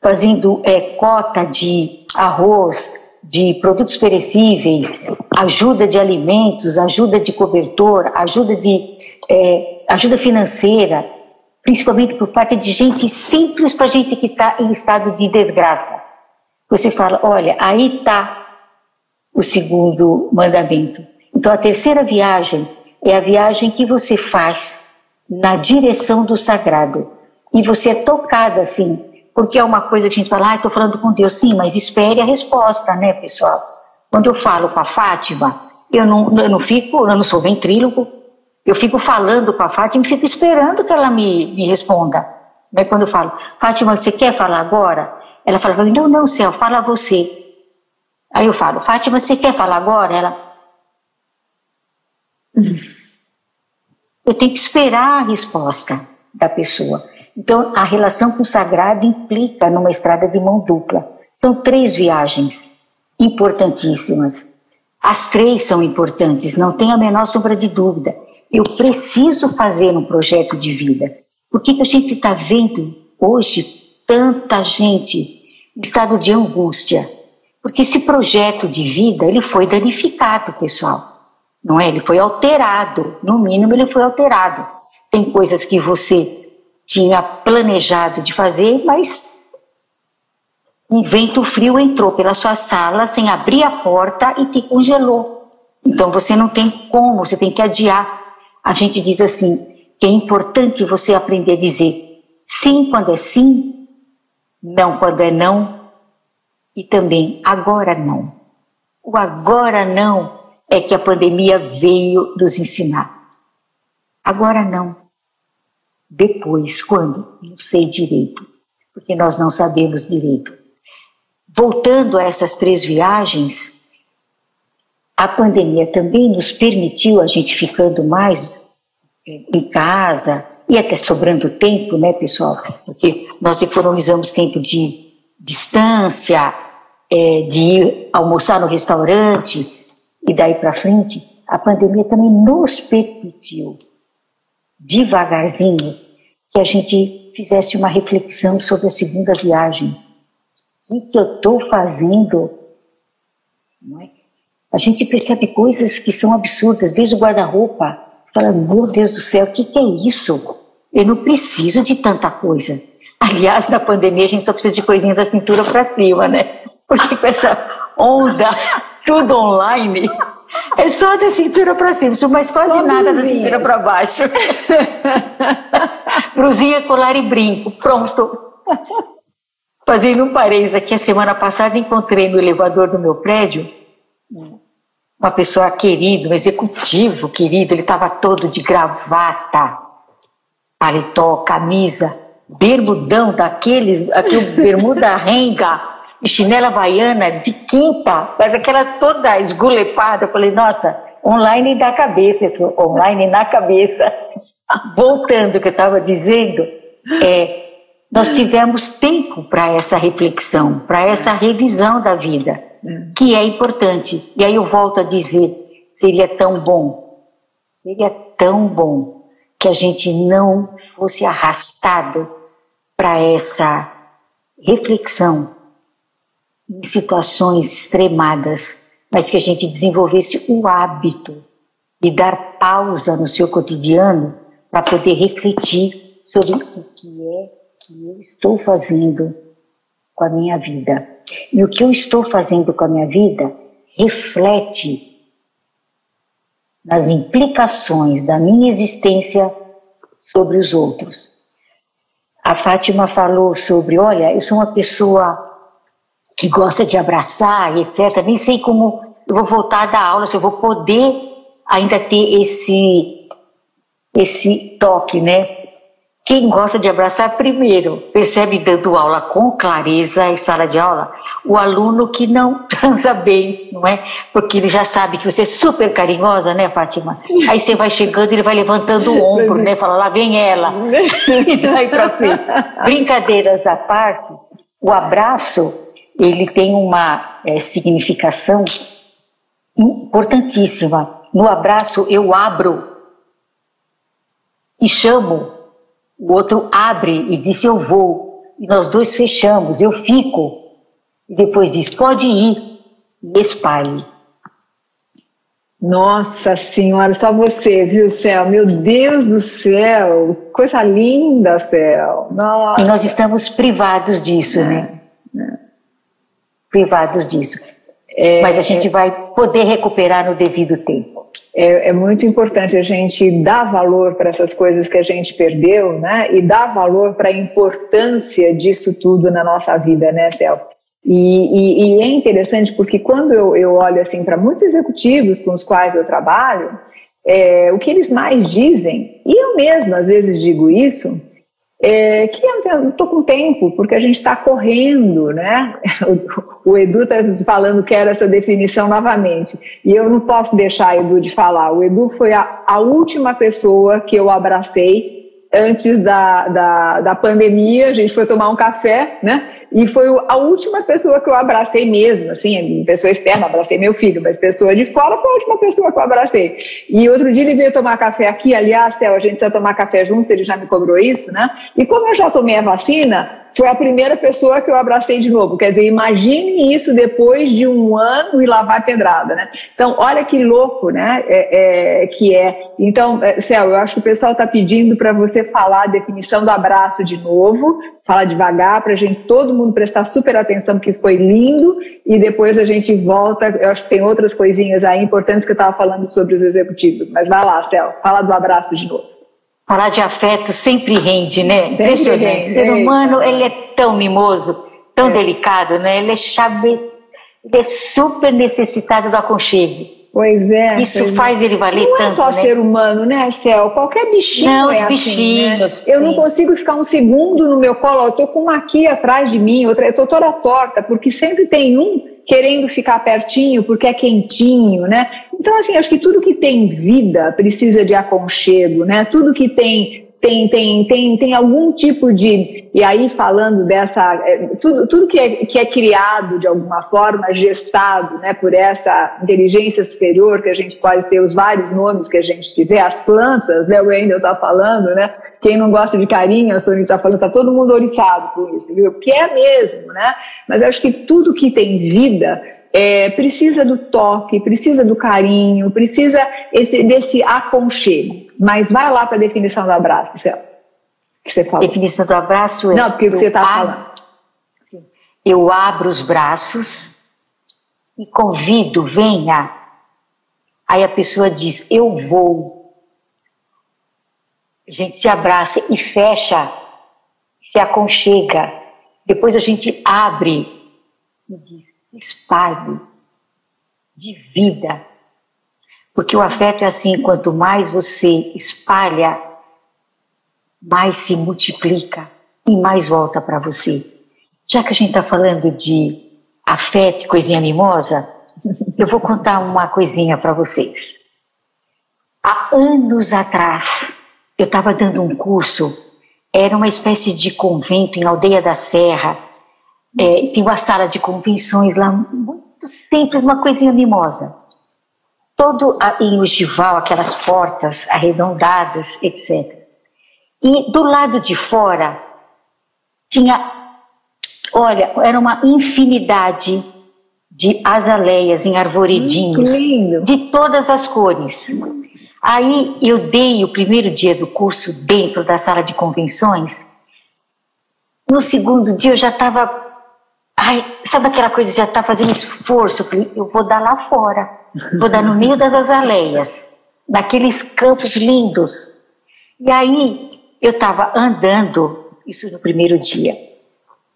fazendo é, cota de arroz, de produtos perecíveis, ajuda de alimentos, ajuda de cobertor, ajuda de é, ajuda financeira, principalmente por parte de gente simples para gente que está em estado de desgraça. Você fala, olha, aí está o segundo mandamento. Então a terceira viagem é a viagem que você faz na direção do sagrado e você é tocada assim porque é uma coisa que a gente fala, ah, estou falando com Deus. Sim, mas espere a resposta, né, pessoal? Quando eu falo com a Fátima, eu não, eu não fico, eu não sou ventríloco, eu fico falando com a Fátima e fico esperando que ela me, me responda. Né? Quando eu falo, Fátima, você quer falar agora? Ela fala não, não, céu, fala você. Aí eu falo, Fátima, você quer falar agora? Ela. Eu tenho que esperar a resposta da pessoa. Então, a relação com o sagrado implica numa estrada de mão dupla. São três viagens importantíssimas. As três são importantes, não tem a menor sombra de dúvida. Eu preciso fazer um projeto de vida. Por que, que a gente está vendo hoje tanta gente estado de angústia? Porque esse projeto de vida ele foi danificado, pessoal. Não é? Ele foi alterado. No mínimo, ele foi alterado. Tem coisas que você tinha planejado de fazer, mas um vento frio entrou pela sua sala sem abrir a porta e te congelou. Então você não tem como, você tem que adiar. A gente diz assim, que é importante você aprender a dizer sim quando é sim, não quando é não e também agora não. O agora não é que a pandemia veio nos ensinar. Agora não. Depois, quando? Não sei direito, porque nós não sabemos direito. Voltando a essas três viagens, a pandemia também nos permitiu, a gente ficando mais é, em casa e até sobrando tempo, né, pessoal? Porque nós economizamos tempo de distância, é, de ir almoçar no restaurante e daí para frente. A pandemia também nos permitiu devagarzinho, que a gente fizesse uma reflexão sobre a segunda viagem. O que, que eu estou fazendo? É? A gente percebe coisas que são absurdas, desde o guarda-roupa. Fala, meu Deus do céu, o que, que é isso? Eu não preciso de tanta coisa. Aliás, na pandemia a gente só precisa de coisinha da cintura para cima, né? Porque com essa onda, tudo online, é só da cintura para cima, mas quase só nada da cintura para baixo. [LAUGHS] Brusinha, colar e brinco, pronto. Fazendo um parênteses aqui, a semana passada encontrei no elevador do meu prédio uma pessoa querida, um executivo querido, ele estava todo de gravata, paletó, camisa, bermudão daqueles, aquele [LAUGHS] bermuda renga, chinela baiana de quinta, mas aquela toda esgulepada. Eu falei, nossa, online da cabeça. Falei, online na cabeça. [LAUGHS] Voltando ao que eu estava dizendo, é, nós tivemos tempo para essa reflexão, para essa revisão da vida, que é importante. E aí eu volto a dizer: seria tão bom, seria tão bom que a gente não fosse arrastado para essa reflexão em situações extremadas, mas que a gente desenvolvesse o hábito de dar pausa no seu cotidiano para poder refletir sobre o que é que eu estou fazendo com a minha vida. E o que eu estou fazendo com a minha vida reflete nas implicações da minha existência sobre os outros. A Fátima falou sobre, olha, eu sou uma pessoa que gosta de abraçar e etc. Nem sei como eu vou voltar da aula, se eu vou poder ainda ter esse esse toque, né? Quem gosta de abraçar primeiro percebe dando aula com clareza em sala de aula o aluno que não [LAUGHS] transa bem, não é? Porque ele já sabe que você é super carinhosa, né, Fátima? Aí você vai chegando, ele vai levantando o ombro, né? Fala, lá vem ela. [LAUGHS] e daí pra frente. Brincadeiras à parte, o abraço, ele tem uma é, significação importantíssima no abraço eu abro e chamo, o outro abre e diz eu vou, e nós dois fechamos, eu fico, e depois diz pode ir, e espalhe. Nossa Senhora, só você, viu, Céu? Meu Deus do céu, coisa linda, Céu. Nossa. E nós estamos privados disso, né? é, né? É. Privados disso. É, Mas a gente é, vai poder recuperar no devido tempo é, é, muito importante a gente dar valor para essas coisas que a gente perdeu, né? E dar valor para a importância disso tudo na nossa vida, né, Céu? E, e, e, é interessante porque quando eu, eu olho assim para muitos executivos com os quais eu trabalho, é, o que eles mais dizem, e eu mesma às vezes digo isso, é, que estou com tempo, porque a gente está correndo, né? [LAUGHS] O, o Edu está falando que era essa definição novamente, e eu não posso deixar o Edu de falar. O Edu foi a, a última pessoa que eu abracei antes da, da, da pandemia, a gente foi tomar um café, né? E foi a última pessoa que eu abracei mesmo, assim, pessoa externa, abracei meu filho, mas pessoa de fora foi a última pessoa que eu abracei. E outro dia ele veio tomar café aqui, aliás, Céu, a gente precisa tomar café juntos, ele já me cobrou isso, né? E como eu já tomei a vacina, foi a primeira pessoa que eu abracei de novo. Quer dizer, imagine isso depois de um ano e lá vai pedrada, né? Então, olha que louco, né? É, é, que é. Então, é, Céu, eu acho que o pessoal está pedindo para você falar a definição do abraço de novo, falar devagar, para a gente, todo mundo prestar super atenção, porque foi lindo, e depois a gente volta. Eu acho que tem outras coisinhas aí importantes que eu estava falando sobre os executivos. Mas vai lá, Céu, fala do abraço de novo. Falar de afeto sempre rende, né? Sempre Impressionante. Rende. O ser humano, ele é tão mimoso, tão é. delicado, né? Ele é chave, ele é super necessitado do aconchego. Pois é. Isso pois é. faz é. ele valer não tanto. Não é só né? ser humano, né, Céu? Qualquer bichinho. Não, é os bichinhos. Assim, né? Eu não consigo ficar um segundo no meu colo. Eu tô com uma aqui atrás de mim, outra, eu tô toda torta, porque sempre tem um querendo ficar pertinho porque é quentinho, né? Então, assim, acho que tudo que tem vida precisa de aconchego, né? Tudo que tem tem, tem, tem, tem algum tipo de. E aí, falando dessa. É, tudo, tudo que, é, que é criado de alguma forma, gestado né, por essa inteligência superior, que a gente pode ter os vários nomes que a gente tiver, as plantas, né, o Wendel está falando, né? Quem não gosta de carinho, a Sônia está falando, está todo mundo oriçado com isso, viu? Porque é mesmo, né? Mas eu acho que tudo que tem vida é, precisa do toque, precisa do carinho, precisa esse, desse aconchego. Mas vai lá para a definição do abraço, Céu. Que você falou. Definição do abraço é. Não, porque você está falando. Sim. Eu abro os braços e convido, venha. Aí a pessoa diz, eu vou. A gente se abraça e fecha, se aconchega. Depois a gente abre e diz, espalhe, divida. Porque o afeto é assim: quanto mais você espalha, mais se multiplica e mais volta para você. Já que a gente está falando de afeto e coisinha mimosa, eu vou contar uma coisinha para vocês. Há anos atrás, eu estava dando um curso era uma espécie de convento em Aldeia da Serra. É, tinha uma sala de convenções lá, muito simples, uma coisinha mimosa. Todo em ogival, aquelas portas arredondadas, etc. E do lado de fora tinha, olha, era uma infinidade de azaleias em arvoredinhos, hum, de todas as cores. Aí eu dei o primeiro dia do curso dentro da sala de convenções. No segundo dia eu já estava. Ai, sabe aquela coisa, já está fazendo esforço? Eu vou dar lá fora, vou dar no meio das azaleias, naqueles campos lindos. E aí eu estava andando, isso no primeiro dia,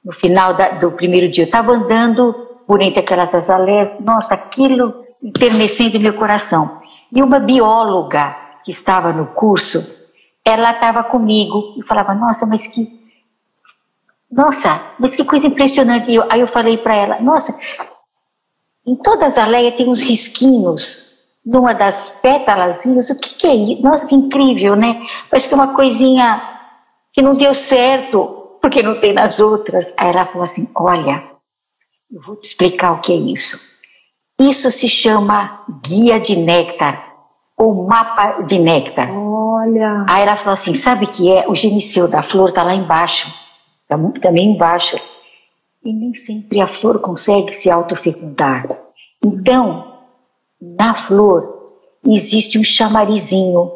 no final da, do primeiro dia, eu estava andando por entre aquelas azaleias, nossa, aquilo enternecendo meu coração. E uma bióloga que estava no curso, ela estava comigo e falava: Nossa, mas que. Nossa, mas que coisa impressionante. Eu, aí eu falei para ela: Nossa, em toda a azaleia tem uns risquinhos numa das pétalazinhas. O que, que é isso? Nossa, que incrível, né? Parece que é uma coisinha que não deu certo, porque não tem nas outras. Aí ela falou assim: Olha, eu vou te explicar o que é isso. Isso se chama guia de néctar, ou mapa de néctar. Olha. Aí ela falou assim: sabe o que é? O geniceu da flor está lá embaixo, está também embaixo. E nem sempre a flor consegue se autofecundar. Então, na flor, existe um chamarizinho,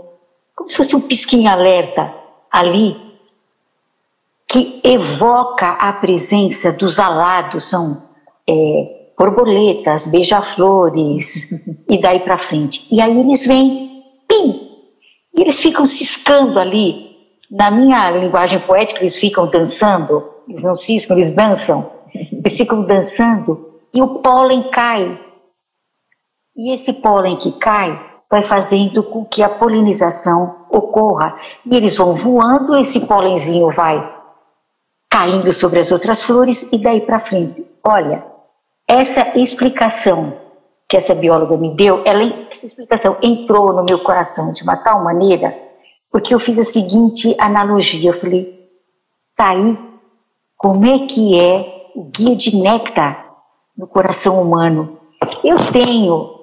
como se fosse um pisquinho alerta ali, que evoca a presença dos alados, são é, borboletas, beija-flores [LAUGHS] e daí para frente. E aí eles vêm, pim, e eles ficam ciscando ali. Na minha linguagem poética, eles ficam dançando, eles não ciscam, eles dançam. Eles ficam dançando e o pólen cai. E esse pólen que cai vai fazendo com que a polinização ocorra. E eles vão voando, esse pólenzinho vai caindo sobre as outras flores e daí para frente. Olha, essa explicação que essa bióloga me deu, ela, essa explicação entrou no meu coração de uma tal maneira, porque eu fiz a seguinte analogia, eu falei, tá aí, como é que é o guia de néctar no coração humano? Eu tenho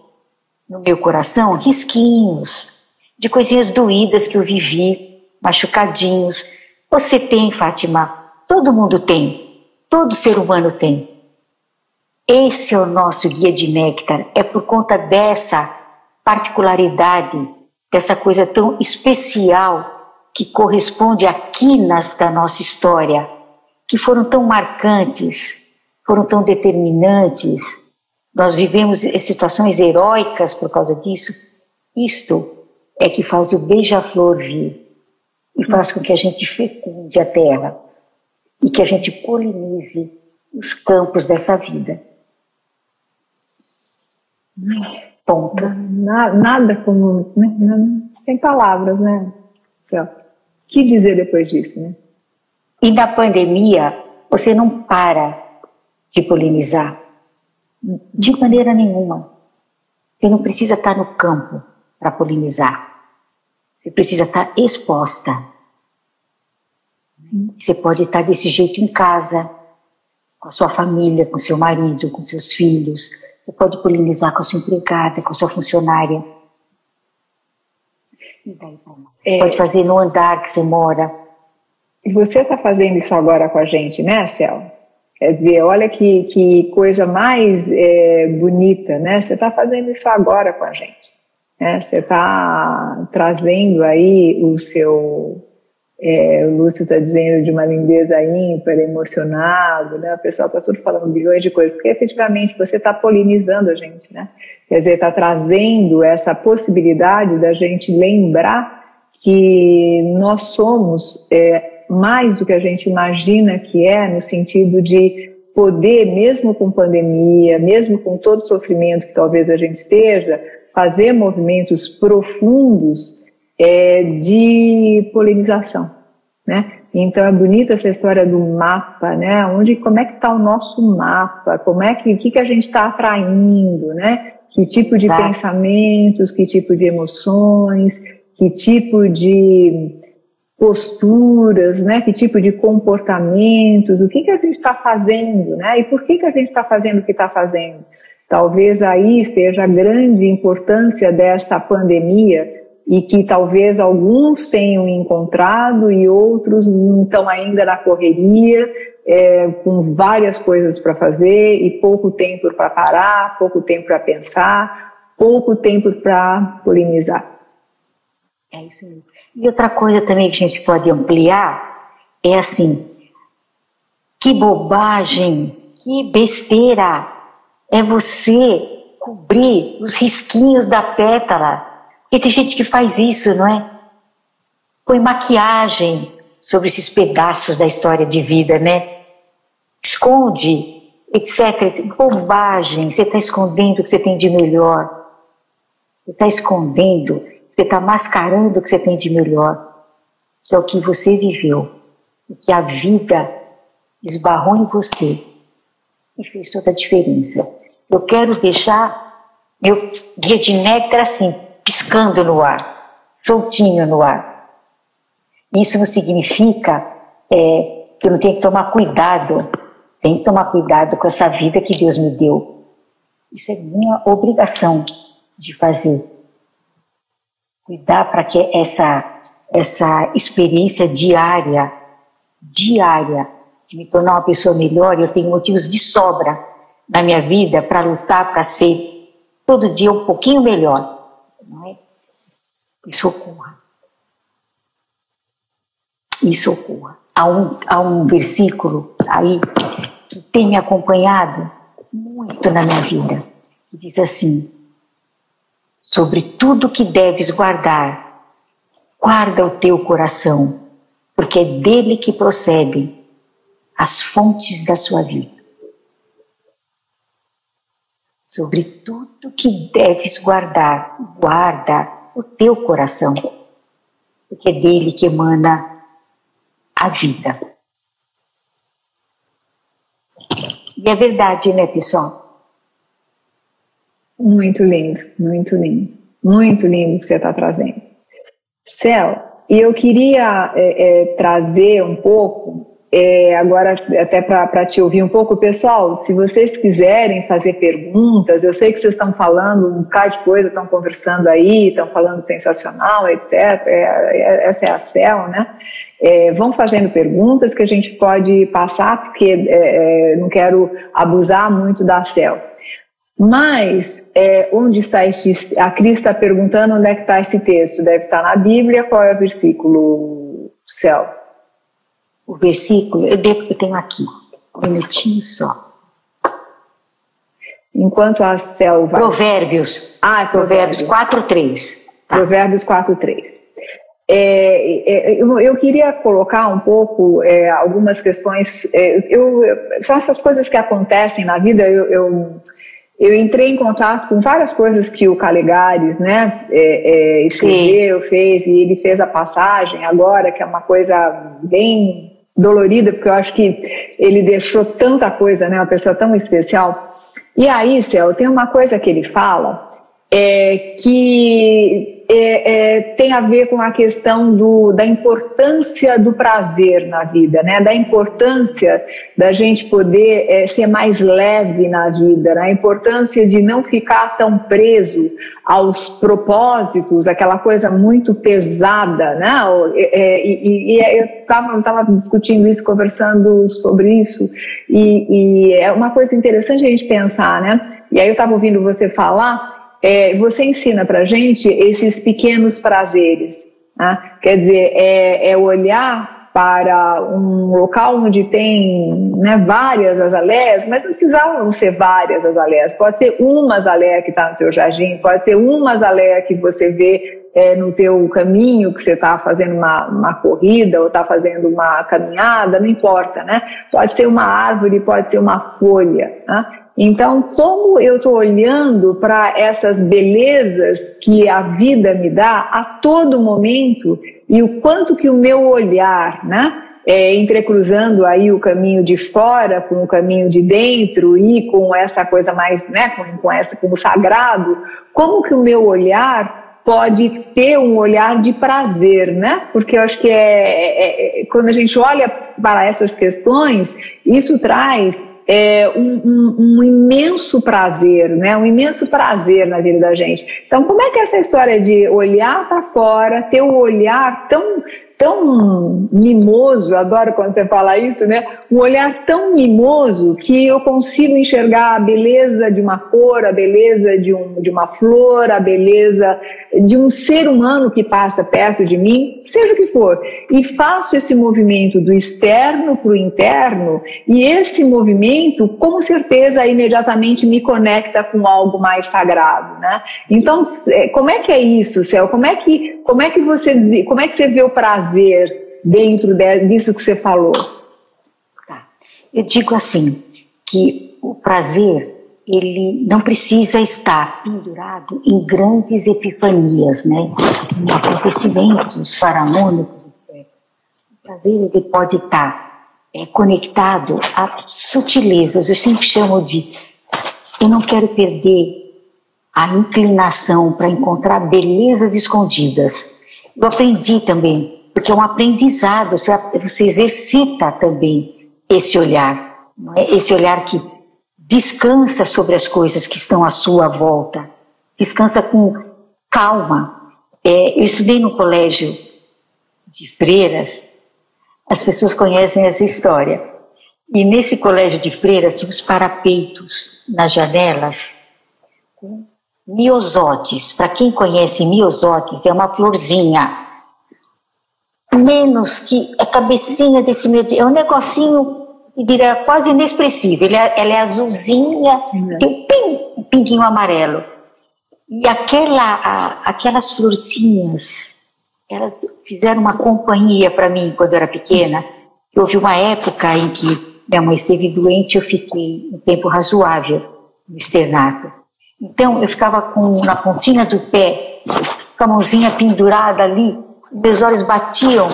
no meu coração risquinhos de coisinhas doídas que eu vivi, machucadinhos. Você tem, Fátima, todo mundo tem, todo ser humano tem. Esse é o nosso guia de néctar. É por conta dessa particularidade, dessa coisa tão especial que corresponde a quinas da nossa história, que foram tão marcantes, foram tão determinantes. Nós vivemos situações heróicas por causa disso. Isto é que faz o beija-flor vir e faz com que a gente fecunde a terra e que a gente polinize os campos dessa vida. Ponta. Nada, nada como. Né? Sem palavras, né? O que dizer depois disso, né? E na pandemia, você não para de polinizar. De maneira nenhuma. Você não precisa estar no campo para polinizar. Você precisa estar exposta. Você pode estar desse jeito em casa, com a sua família, com seu marido, com seus filhos, você pode polinizar com a sua empregada, com a sua funcionária. Você é, pode fazer no andar que você mora. E você está fazendo isso agora com a gente, né, Cel? Quer dizer, olha que, que coisa mais é, bonita, né? Você está fazendo isso agora com a gente. Né? Você está trazendo aí o seu é, o Lúcio está dizendo de uma lindeza ímpar, emocionado, né? O pessoal está tudo falando bilhões de coisas, porque efetivamente você está polinizando a gente, né? Quer dizer, está trazendo essa possibilidade da gente lembrar que nós somos é, mais do que a gente imagina que é, no sentido de poder, mesmo com pandemia, mesmo com todo o sofrimento que talvez a gente esteja, fazer movimentos profundos é, de polinização, né? Então é bonita essa história do mapa, né? Onde, como é que está o nosso mapa? Como é que, o que, que a gente está atraindo, né? Que tipo de pensamentos, que tipo de emoções, que tipo de posturas, né? Que tipo de comportamentos, o que que a gente está fazendo, né? E por que que a gente está fazendo o que está fazendo? Talvez aí esteja a grande importância dessa pandemia e que talvez alguns tenham encontrado e outros estão ainda na correria, é, com várias coisas para fazer e pouco tempo para parar, pouco tempo para pensar, pouco tempo para polinizar. É isso mesmo. E outra coisa também que a gente pode ampliar é assim: que bobagem, que besteira é você cobrir os risquinhos da pétala porque tem gente que faz isso, não é? Põe maquiagem sobre esses pedaços da história de vida, né? Esconde, etc. Bobagem. Você está escondendo o que você tem de melhor. Você está escondendo, você está mascarando o que você tem de melhor, que é o que você viveu, o que a vida esbarrou em você e fez toda a diferença. Eu quero deixar meu dia de néctar assim, piscando no ar, soltinho no ar. Isso não significa é, que eu não tenho que tomar cuidado, tenho que tomar cuidado com essa vida que Deus me deu. Isso é minha obrigação de fazer. Cuidar para que essa, essa experiência diária, diária, de me tornar uma pessoa melhor, eu tenho motivos de sobra na minha vida para lutar para ser todo dia um pouquinho melhor não é? Isso ocorra. Isso ocorra. Há um, há um versículo aí que tem me acompanhado muito na minha vida, que diz assim: sobre tudo que deves guardar, guarda o teu coração, porque é dele que procedem as fontes da sua vida sobre tudo que deves guardar, guarda o teu coração, porque é dele que emana a vida. E é verdade, né, pessoal? Muito lindo, muito lindo, muito lindo que você está trazendo. Céu, e eu queria é, é, trazer um pouco é, agora, até para te ouvir um pouco, pessoal, se vocês quiserem fazer perguntas, eu sei que vocês estão falando um bocado de coisa, estão conversando aí, estão falando sensacional, etc. É, é, essa é a CEL, né? É, vão fazendo perguntas que a gente pode passar, porque é, é, não quero abusar muito da CEL. Mas, onde está este. A Cris está perguntando onde é que está esse texto. Deve estar na Bíblia, qual é o versículo, CEL? O versículo, eu, devo, eu tenho aqui, um minutinho só. Enquanto a selva. Provérbios. Ah, Provérbios 4, 3. Tá. Provérbios 4, 3. É, é, eu, eu, queria colocar um pouco é, algumas questões. É, eu, são essas coisas que acontecem na vida. Eu, eu, eu, entrei em contato com várias coisas que o Calegares né, é, é, escreveu, Sim. fez, e ele fez a passagem agora, que é uma coisa bem dolorida, porque eu acho que ele deixou tanta coisa, né? Uma pessoa tão especial. E aí, Céu, tem uma coisa que ele fala é, que é, é, tem a ver com a questão do, da importância do prazer na vida, né? Da importância da gente poder é, ser mais leve na vida, né? a importância de não ficar tão preso aos propósitos, aquela coisa muito pesada, né? É, e, e, e eu estava discutindo isso, conversando sobre isso, e, e, é uma coisa interessante a gente pensar, né? E aí eu estava ouvindo você falar, é, você ensina para gente esses pequenos prazeres, né? quer dizer, é, é olhar para um local onde tem né, várias azaleias, mas não precisavam ser várias azaleias. Pode ser uma azaleia que está no teu jardim, pode ser uma azaleia que você vê é, no teu caminho, que você está fazendo uma, uma corrida ou está fazendo uma caminhada, não importa, né? Pode ser uma árvore, pode ser uma folha. Né? Então, como eu estou olhando para essas belezas que a vida me dá a todo momento e o quanto que o meu olhar, né, é, entrecruzando aí o caminho de fora com o caminho de dentro e com essa coisa mais, né, com, com essa com o sagrado, como que o meu olhar pode ter um olhar de prazer, né? Porque eu acho que é, é, é quando a gente olha para essas questões, isso traz é, um, um, um, imenso prazer, né? Um imenso prazer na vida da gente. Então, como é que é essa história de olhar para fora, ter o um olhar tão tão mimoso, adoro quando você fala isso, né? Um olhar tão mimoso que eu consigo enxergar a beleza de uma cor, a beleza de, um, de uma flor, a beleza de um ser humano que passa perto de mim, seja o que for. E faço esse movimento do externo para o interno, e esse movimento, com certeza, imediatamente me conecta com algo mais sagrado, né? Então, é, como é que é isso, Céu? Como é que, como é que você como é que você vê o prazer prazer dentro disso que você falou? Tá. Eu digo assim, que o prazer, ele não precisa estar pendurado em grandes epifanias, né? Em acontecimentos faraônicos, etc. O prazer, ele pode estar é, conectado a sutilezas. Eu sempre chamo de, eu não quero perder a inclinação para encontrar belezas escondidas. Eu aprendi também porque é um aprendizado, você, você exercita também esse olhar, é? esse olhar que descansa sobre as coisas que estão à sua volta, descansa com calma. É, eu estudei no colégio de freiras, as pessoas conhecem essa história. E nesse colégio de freiras tinha os parapeitos nas janelas com miosotes. Para quem conhece miosotes, é uma florzinha menos que a cabecinha desse meu é um negocinho, eu diria, quase inexpressivo. Ele é, ela é azulzinha, uhum. tem um, ping, um pinguinho amarelo. E aquela, a, aquelas florzinhas, elas fizeram uma companhia para mim quando eu era pequena. Houve uma época em que minha mãe esteve doente, eu fiquei um tempo razoável no externato. Então eu ficava com na pontinha do pé, com a mãozinha pendurada ali, meus olhos batiam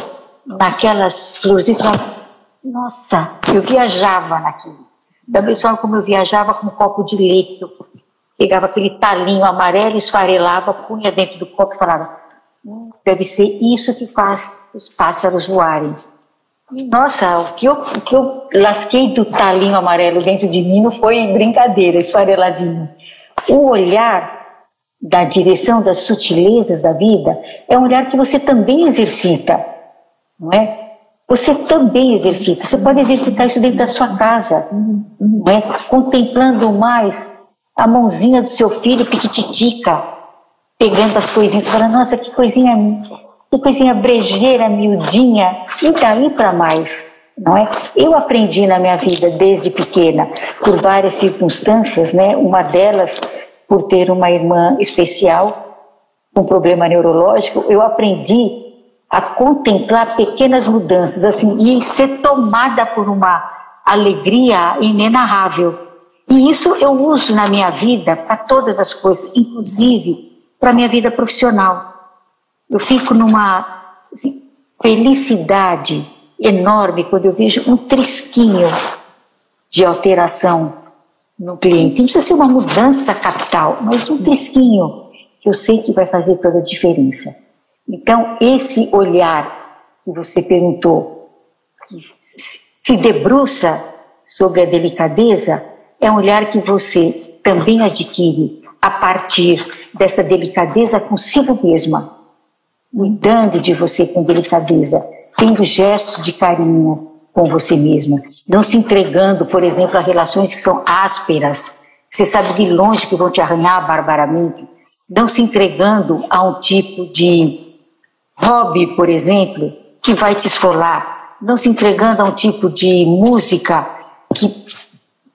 naquelas flores e falava, nossa, eu viajava naquilo. Da mesma forma como eu viajava com um copo de leite, pegava aquele talinho amarelo, esfarelava, punha dentro do copo e falava, hum, deve ser isso que faz os pássaros voarem. Nossa, o que, eu, o que eu lasquei do talinho amarelo dentro de mim não foi brincadeira, esfareladinho. O olhar da direção das sutilezas da vida é um olhar que você também exercita, não é? Você também exercita. Você pode exercitar isso dentro da sua casa, não é? Contemplando mais a mãozinha do seu filho piquititica, pegando as coisinhas, falando, nossa, que coisinha, que coisinha brejeira, miudinha, e daí para mais, é? Eu aprendi na minha vida desde pequena, por várias circunstâncias, né? Uma delas por ter uma irmã especial com problema neurológico, eu aprendi a contemplar pequenas mudanças, assim, e ser tomada por uma alegria inenarrável. E isso eu uso na minha vida para todas as coisas, inclusive para minha vida profissional. Eu fico numa assim, felicidade enorme quando eu vejo um trisquinho de alteração no cliente. Não precisa ser uma mudança capital, mas um trisquinho que eu sei que vai fazer toda a diferença. Então, esse olhar que você perguntou, que se debruça sobre a delicadeza, é um olhar que você também adquire a partir dessa delicadeza consigo mesma, cuidando de você com delicadeza, tendo gestos de carinho, com você mesma, não se entregando, por exemplo, a relações que são ásperas, você sabe de longe que vão te arranhar barbaramente, não se entregando a um tipo de hobby, por exemplo, que vai te esfolar, não se entregando a um tipo de música que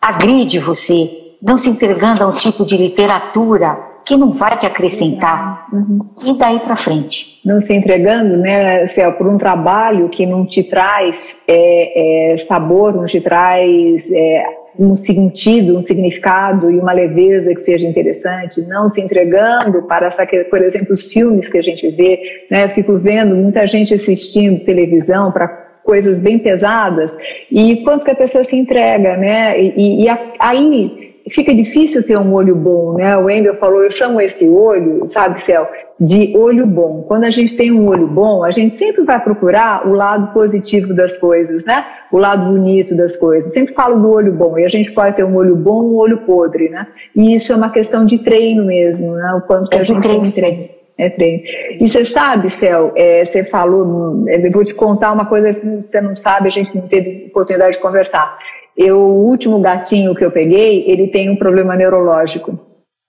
agride você, não se entregando a um tipo de literatura que não vai te acrescentar. Uhum. E daí para frente. Não se entregando, né, Céu, por um trabalho que não te traz é, é, sabor, não te traz é, um sentido, um significado e uma leveza que seja interessante, não se entregando para, essa, por exemplo, os filmes que a gente vê, né, eu fico vendo muita gente assistindo televisão para coisas bem pesadas e quanto que a pessoa se entrega, né, e, e aí fica difícil ter um olho bom, né? O Wendel falou, eu chamo esse olho, sabe, Céu, de olho bom. Quando a gente tem um olho bom, a gente sempre vai procurar o lado positivo das coisas, né? O lado bonito das coisas. Sempre falo do olho bom, e a gente pode ter um olho bom um olho podre, né? E isso é uma questão de treino mesmo, né? O quanto que a gente tem treino. É treino. E você sabe, Céu, é, você falou, eu vou te contar uma coisa que você não sabe, a gente não teve oportunidade de conversar. Eu, o último gatinho que eu peguei, ele tem um problema neurológico,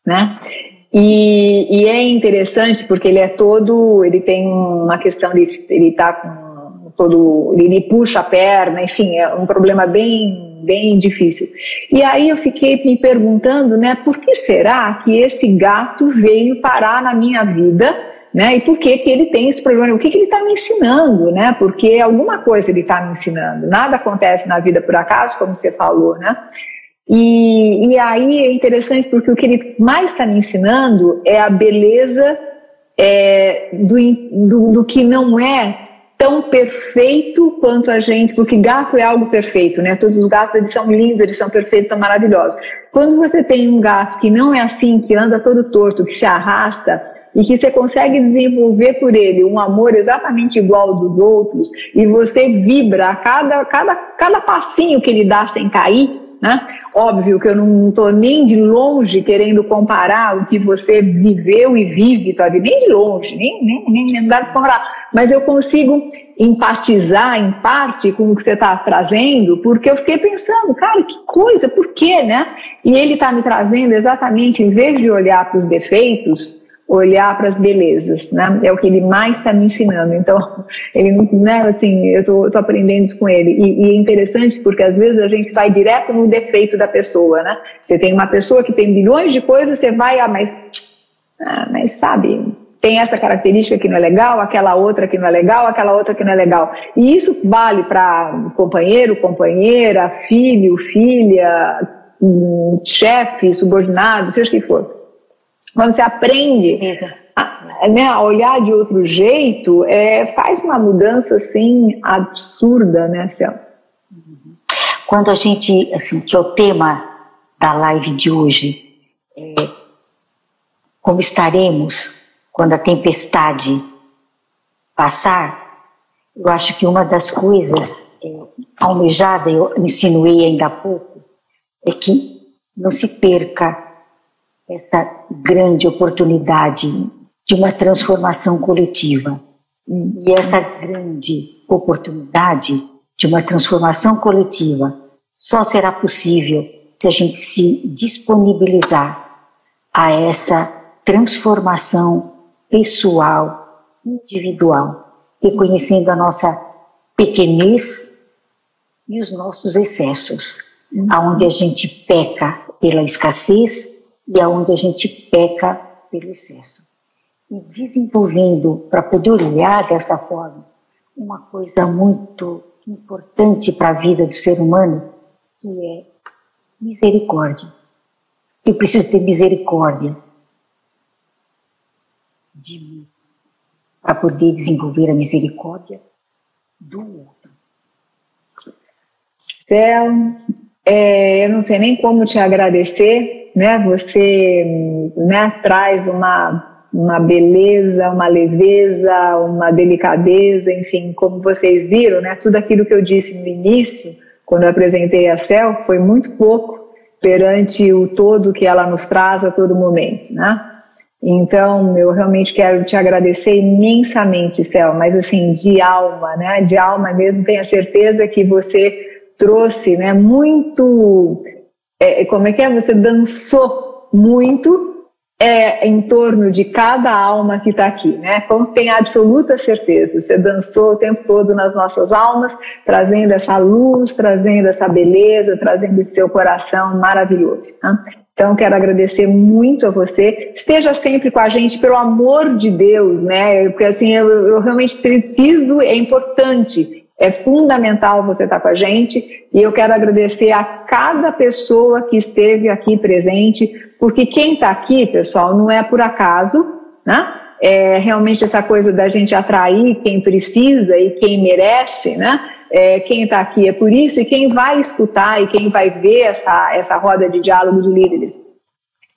né? E, e, é interessante porque ele é todo, ele tem uma questão de, ele tá com todo, ele puxa a perna, enfim, é um problema bem, bem difícil. E aí eu fiquei me perguntando, né, por que será que esse gato veio parar na minha vida? Né? E por que, que ele tem esse problema? O que, que ele está me ensinando, né? Porque alguma coisa ele está me ensinando. Nada acontece na vida por acaso, como você falou, né? E, e aí é interessante porque o que ele mais está me ensinando é a beleza é, do, do, do que não é tão perfeito quanto a gente, porque gato é algo perfeito, né? Todos os gatos eles são lindos, eles são perfeitos, são maravilhosos. Quando você tem um gato que não é assim, que anda todo torto, que se arrasta, e que você consegue desenvolver por ele um amor exatamente igual ao dos outros e você vibra a cada, cada, cada passinho que ele dá sem cair, né? Óbvio que eu não estou nem de longe querendo comparar o que você viveu e vive, tá? nem de longe, nem, nem, nem, nem dá para comparar, mas eu consigo empatizar em parte com o que você está trazendo, porque eu fiquei pensando, cara, que coisa, por quê, né? E ele está me trazendo exatamente, em vez de olhar para os defeitos, olhar para as belezas, né? É o que ele mais está me ensinando. Então, ele não, né, assim, eu tô, tô aprendendo isso com ele. E, e, é interessante porque às vezes a gente vai direto no defeito da pessoa, né? Você tem uma pessoa que tem bilhões de coisas, você vai, ah, mas, ah, mas sabe, tem essa característica que não é legal, aquela outra que não é legal, aquela outra que não é legal. E isso vale para companheiro, companheira, filho, filha, hum, chefe, subordinado, seja o que for. Quando você aprende a, né, a, olhar de outro jeito, é, faz uma mudança assim absurda, né, Céu? Quando a gente, assim, que é o tema da live de hoje, é, como estaremos quando a tempestade passar, eu acho que uma das coisas é, almejada, eu insinuei ainda há pouco, é que não se perca essa grande oportunidade de uma transformação coletiva. E essa grande oportunidade de uma transformação coletiva só será possível se a gente se disponibilizar a essa transformação pessoal, individual, reconhecendo a nossa pequenez e os nossos excessos, uhum. aonde a gente peca pela escassez e aonde a gente peca pelo excesso. E desenvolvendo, para poder olhar dessa forma, uma coisa muito importante para a vida do ser humano, que é misericórdia. Eu preciso ter misericórdia de mim, para poder desenvolver a misericórdia do outro. Céu, é, eu não sei nem como te agradecer né? Você né, traz uma, uma beleza, uma leveza, uma delicadeza, enfim, como vocês viram, né? Tudo aquilo que eu disse no início, quando eu apresentei a Cel, foi muito pouco perante o todo que ela nos traz a todo momento, né? Então, eu realmente quero te agradecer imensamente, Cel, mas assim, de alma, né? De alma mesmo, tenho a certeza que você trouxe, né, muito é, é, como é que é? Você dançou muito é, em torno de cada alma que está aqui, né? Como tem absoluta certeza, você dançou o tempo todo nas nossas almas, trazendo essa luz, trazendo essa beleza, trazendo esse seu coração maravilhoso. Né? Então, quero agradecer muito a você. Esteja sempre com a gente, pelo amor de Deus, né? Porque assim, eu, eu realmente preciso, é importante é fundamental você estar com a gente e eu quero agradecer a cada pessoa que esteve aqui presente, porque quem está aqui, pessoal, não é por acaso, né? É realmente essa coisa da gente atrair quem precisa e quem merece, né? É, quem está aqui é por isso, e quem vai escutar e quem vai ver essa, essa roda de diálogo de líderes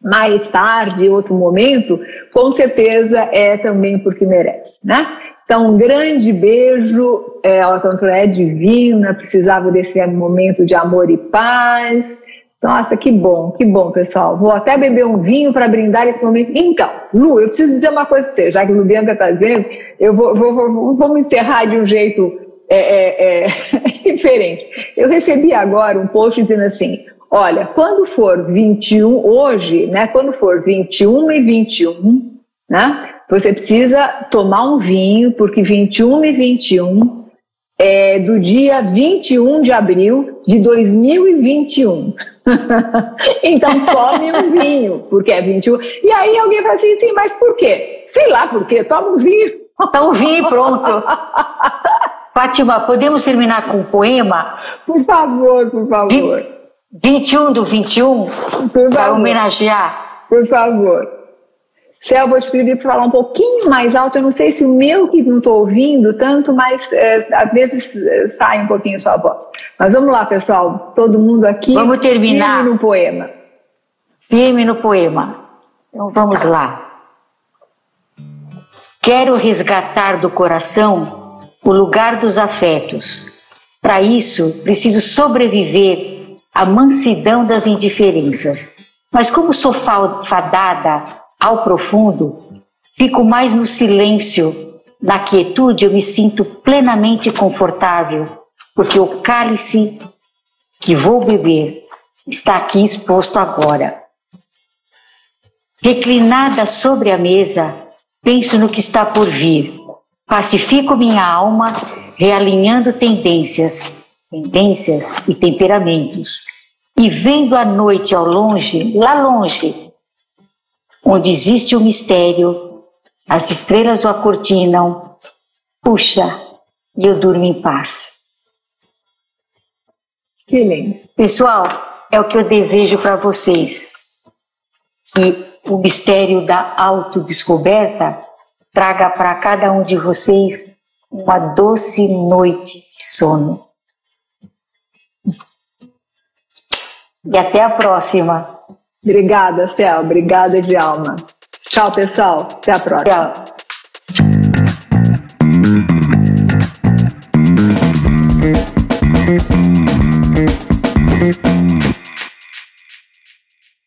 mais tarde, outro momento, com certeza é também porque merece, né? Então, um grande beijo, é, a tanto é divina, precisava desse momento de amor e paz. Nossa, que bom, que bom, pessoal. Vou até beber um vinho para brindar esse momento. Então, Lu, eu preciso dizer uma coisa para você, já que o Bianca está dizendo, eu vou, vou, vou, encerrar de um jeito é, é, é, [LAUGHS] diferente. Eu recebi agora um post dizendo assim: olha, quando for 21, hoje, né, quando for 21 e 21, né, você precisa tomar um vinho, porque 21 e 21 é do dia 21 de abril de 2021. [LAUGHS] então tome um vinho, porque é 21. E aí alguém fala assim, sim, mas por quê? Sei lá por quê, toma um vinho. Toma um vinho pronto. [LAUGHS] Fátima, podemos terminar com um poema? Por favor, por favor. 21 do 21? Para homenagear? Por favor. Céu, vou te pedir para falar um pouquinho mais alto. Eu não sei se o meu que não estou ouvindo tanto, mas é, às vezes é, sai um pouquinho sua voz. Mas vamos lá, pessoal. Todo mundo aqui. Vamos terminar. Firme no poema. Firme no poema. Então vamos lá. Quero resgatar do coração o lugar dos afetos. Para isso, preciso sobreviver à mansidão das indiferenças. Mas como sou fadada ao profundo, fico mais no silêncio. Na quietude eu me sinto plenamente confortável, porque o cálice que vou beber está aqui exposto agora. Reclinada sobre a mesa, penso no que está por vir. Pacifico minha alma, realinhando tendências, tendências e temperamentos. E vendo a noite ao longe, lá longe, onde existe o um mistério, as estrelas o acortinam, puxa, e eu durmo em paz. Que lindo. Pessoal, é o que eu desejo para vocês. Que o mistério da autodescoberta traga para cada um de vocês uma doce noite de sono. E até a próxima. Obrigada, Céu. Obrigada de alma. Tchau, pessoal. Até a próxima. Tchau.